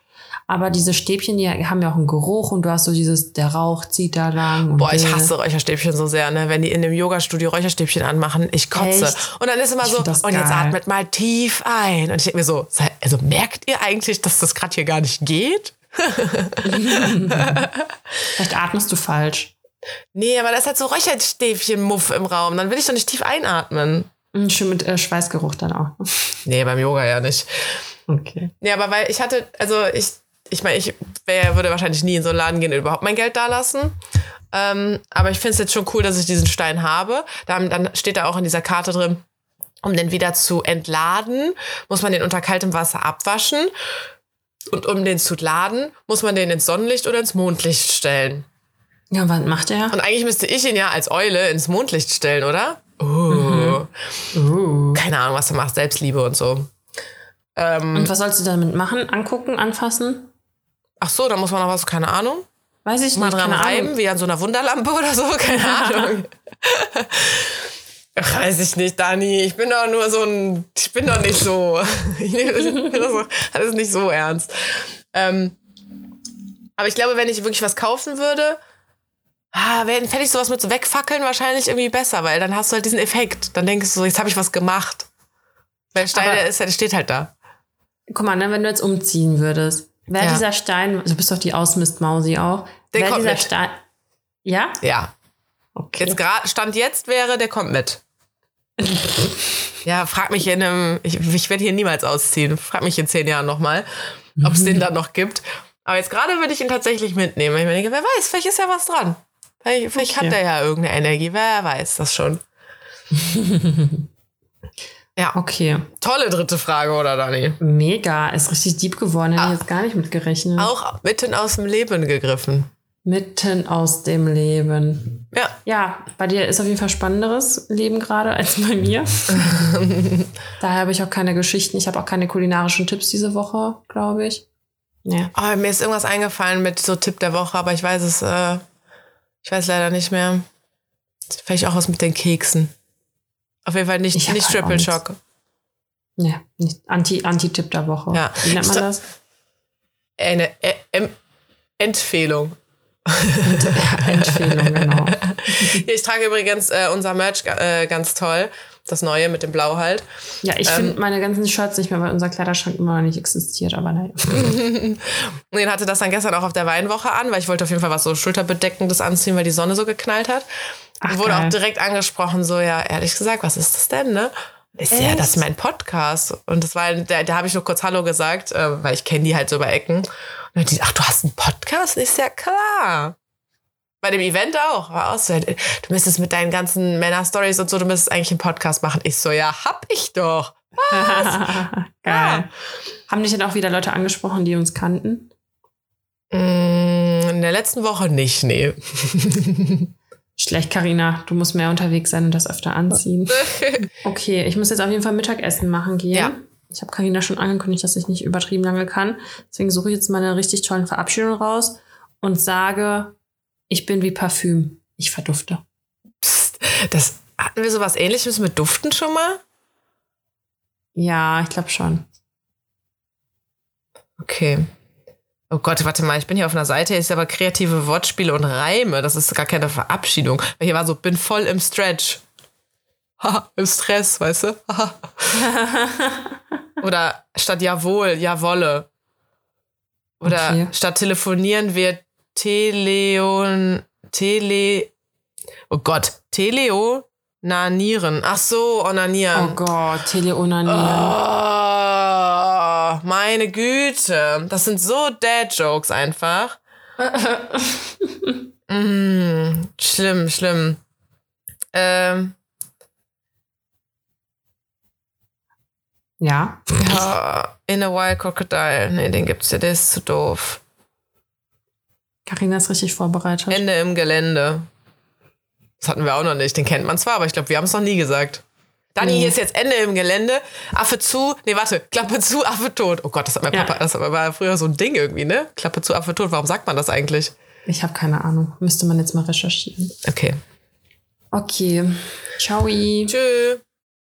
Aber diese Stäbchen, die haben ja auch einen Geruch und du hast so dieses, der Rauch zieht da lang. Boah, ich hasse Räucherstäbchen so sehr, ne? Wenn die in dem Yoga-Studio Räucherstäbchen anmachen, ich kotze. Echt? Und dann ist immer Ich so, und jetzt geil. atmet mal tief ein. Und ich denke mir so, also merkt ihr eigentlich, dass das gerade hier gar nicht geht? Vielleicht atmest du falsch. Nee, aber da ist halt so Räucherstäbchen-Muff im Raum. Dann will ich doch nicht tief einatmen. Mhm, Schön mit äh, Schweißgeruch dann auch. Nee, beim Yoga ja nicht. Okay. Nee, aber weil ich hatte, also ich, ich meine, ich wär, würde wahrscheinlich nie in so einen Laden gehen und überhaupt mein Geld da lassen. Ähm, aber ich finde es jetzt schon cool, dass ich diesen Stein habe. Dann, dann steht da auch in dieser Karte drin, um den wieder zu entladen, muss man den unter kaltem Wasser abwaschen. Und um den zu laden, muss man den ins Sonnenlicht oder ins Mondlicht stellen. Ja, was macht er? Und eigentlich müsste ich ihn ja als Eule ins Mondlicht stellen, oder? Oh. Uh. Keine Ahnung, was er macht. Selbstliebe und so. Ähm, Und was sollst du damit machen? Angucken, anfassen? Ach so, da muss man noch was, keine Ahnung. Weiß ich Mal nicht. dran keine reiben, Ahnung. wie an so einer Wunderlampe oder so, keine Ahnung. Weiß ich nicht, Dani. Ich bin doch nur so ein. Ich bin doch nicht so. Ich nehme das alles nicht so ernst. Ähm, aber ich glaube, wenn ich wirklich was kaufen würde, ah, fände ich sowas mit so wegfackeln wahrscheinlich irgendwie besser, weil dann hast du halt diesen Effekt. Dann denkst du so, jetzt habe ich was gemacht. Weil Stein, der, ist, der steht halt da. Guck mal, ne, wenn du jetzt umziehen würdest, wäre Ja. dieser Stein, du bist doch die Ausmistmausi auch, Der wäre kommt dieser mit. Stein. Ja? Ja. Okay. Jetzt gerade, Stand jetzt wäre, der kommt mit. ja, frag mich in einem, ich, ich werde hier niemals ausziehen. Frag mich in zehn Jahren nochmal, ob es den dann noch gibt. Aber jetzt gerade würde ich ihn tatsächlich mitnehmen. Ich denke, wer weiß, vielleicht ist ja was dran. Vielleicht, vielleicht Okay. hat er ja irgendeine Energie, wer weiß das schon. ja, Okay. tolle dritte Frage, oder Dani? Mega. Ist richtig deep geworden. Hätte Ah. ich jetzt gar nicht mitgerechnet. Auch mitten aus dem Leben gegriffen. Mitten aus dem Leben. Ja, Ja, bei dir ist auf jeden Fall spannenderes Leben gerade als bei mir. Daher habe ich auch keine Geschichten. Ich habe auch keine kulinarischen Tipps diese Woche, glaube ich. Nee. oh, mir ist irgendwas eingefallen mit so Tipp der Woche, aber ich weiß es, äh, ich weiß leider nicht mehr. Vielleicht auch was mit den Keksen. Auf jeden Fall nicht, nicht halt Triple nichts. Shock. Anti- Anti-Tipp der Woche. Ja. Wie nennt man das? Eine Ä- Em- Empfehlung. Empfehlung, genau. Ich trage übrigens äh, unser Merch äh, ganz toll. Das neue mit dem Blau halt. Ja, ich Ähm. finde meine ganzen Shirts nicht mehr, weil unser Kleiderschrank immer noch nicht existiert, aber naja. Und den hatte das dann gestern auch auf der Weinwoche an, weil ich wollte auf jeden Fall was so Schulterbedeckendes anziehen, weil die Sonne so geknallt hat. Ach, wurde geil. auch direkt angesprochen, so, ja, ehrlich gesagt, was ist das denn, ne? So, ja, das ist mein Podcast. Und das war, da, da habe ich nur kurz Hallo gesagt, äh, weil ich kenne die halt so bei Ecken. Und dann die, ach, du hast einen Podcast? Ist ja klar. Bei dem Event auch. War auch so, du müsstest mit deinen ganzen Männer-Stories und so, du müsstest eigentlich einen Podcast machen. Ich so, ja, hab ich doch. Geil. Haben dich dann auch wieder Leute angesprochen, die uns kannten? Mm, In der letzten Woche nicht, nee. Schlecht, Karina. Du musst mehr unterwegs sein und das öfter anziehen. Okay, ich muss jetzt auf jeden Fall Mittagessen machen gehen. Ja. Ich habe Karina schon angekündigt, dass ich nicht übertrieben lange kann. Deswegen suche ich jetzt mal eine richtig tollen Verabschiedung raus und sage, ich bin wie Parfüm. Ich verdufte. Psst, das, hatten wir sowas ähnliches mit Duften schon mal? Ja, ich glaube schon. Okay. Oh Gott, warte mal, ich bin hier auf einer Seite, ist aber kreative Wortspiele und Reime. Das ist gar keine Verabschiedung. Weil hier war so, bin voll im Stretch. Haha, im Stress, weißt du? Haha. Oder statt jawohl, jawolle. Oder Okay. statt telefonieren wir Teleon, Tele, oh Gott, Teleonanieren. Ach so, onanieren. Oh Gott, Teleonanieren. Oh, meine Güte. Das sind so Dad-Jokes einfach. mm, schlimm, schlimm. Ähm, Ja. ja, in a Wild Crocodile. Nee, den gibt's ja, der ist zu doof. Karina ist richtig vorbereitet. Ende im Gelände. Das hatten wir auch noch nicht. Den kennt man zwar, aber ich glaube, wir haben es noch nie gesagt. Dani, Nee. hier ist jetzt Ende im Gelände. Affe zu. Nee, warte. Klappe zu, Affe tot. Oh Gott, das hat mein Ja. Papa, das war früher so ein Ding irgendwie, ne? Klappe zu, Affe tot. Warum sagt man das eigentlich? Ich habe keine Ahnung. Müsste man jetzt mal recherchieren. Okay. Okay. Ciao. Tschüss.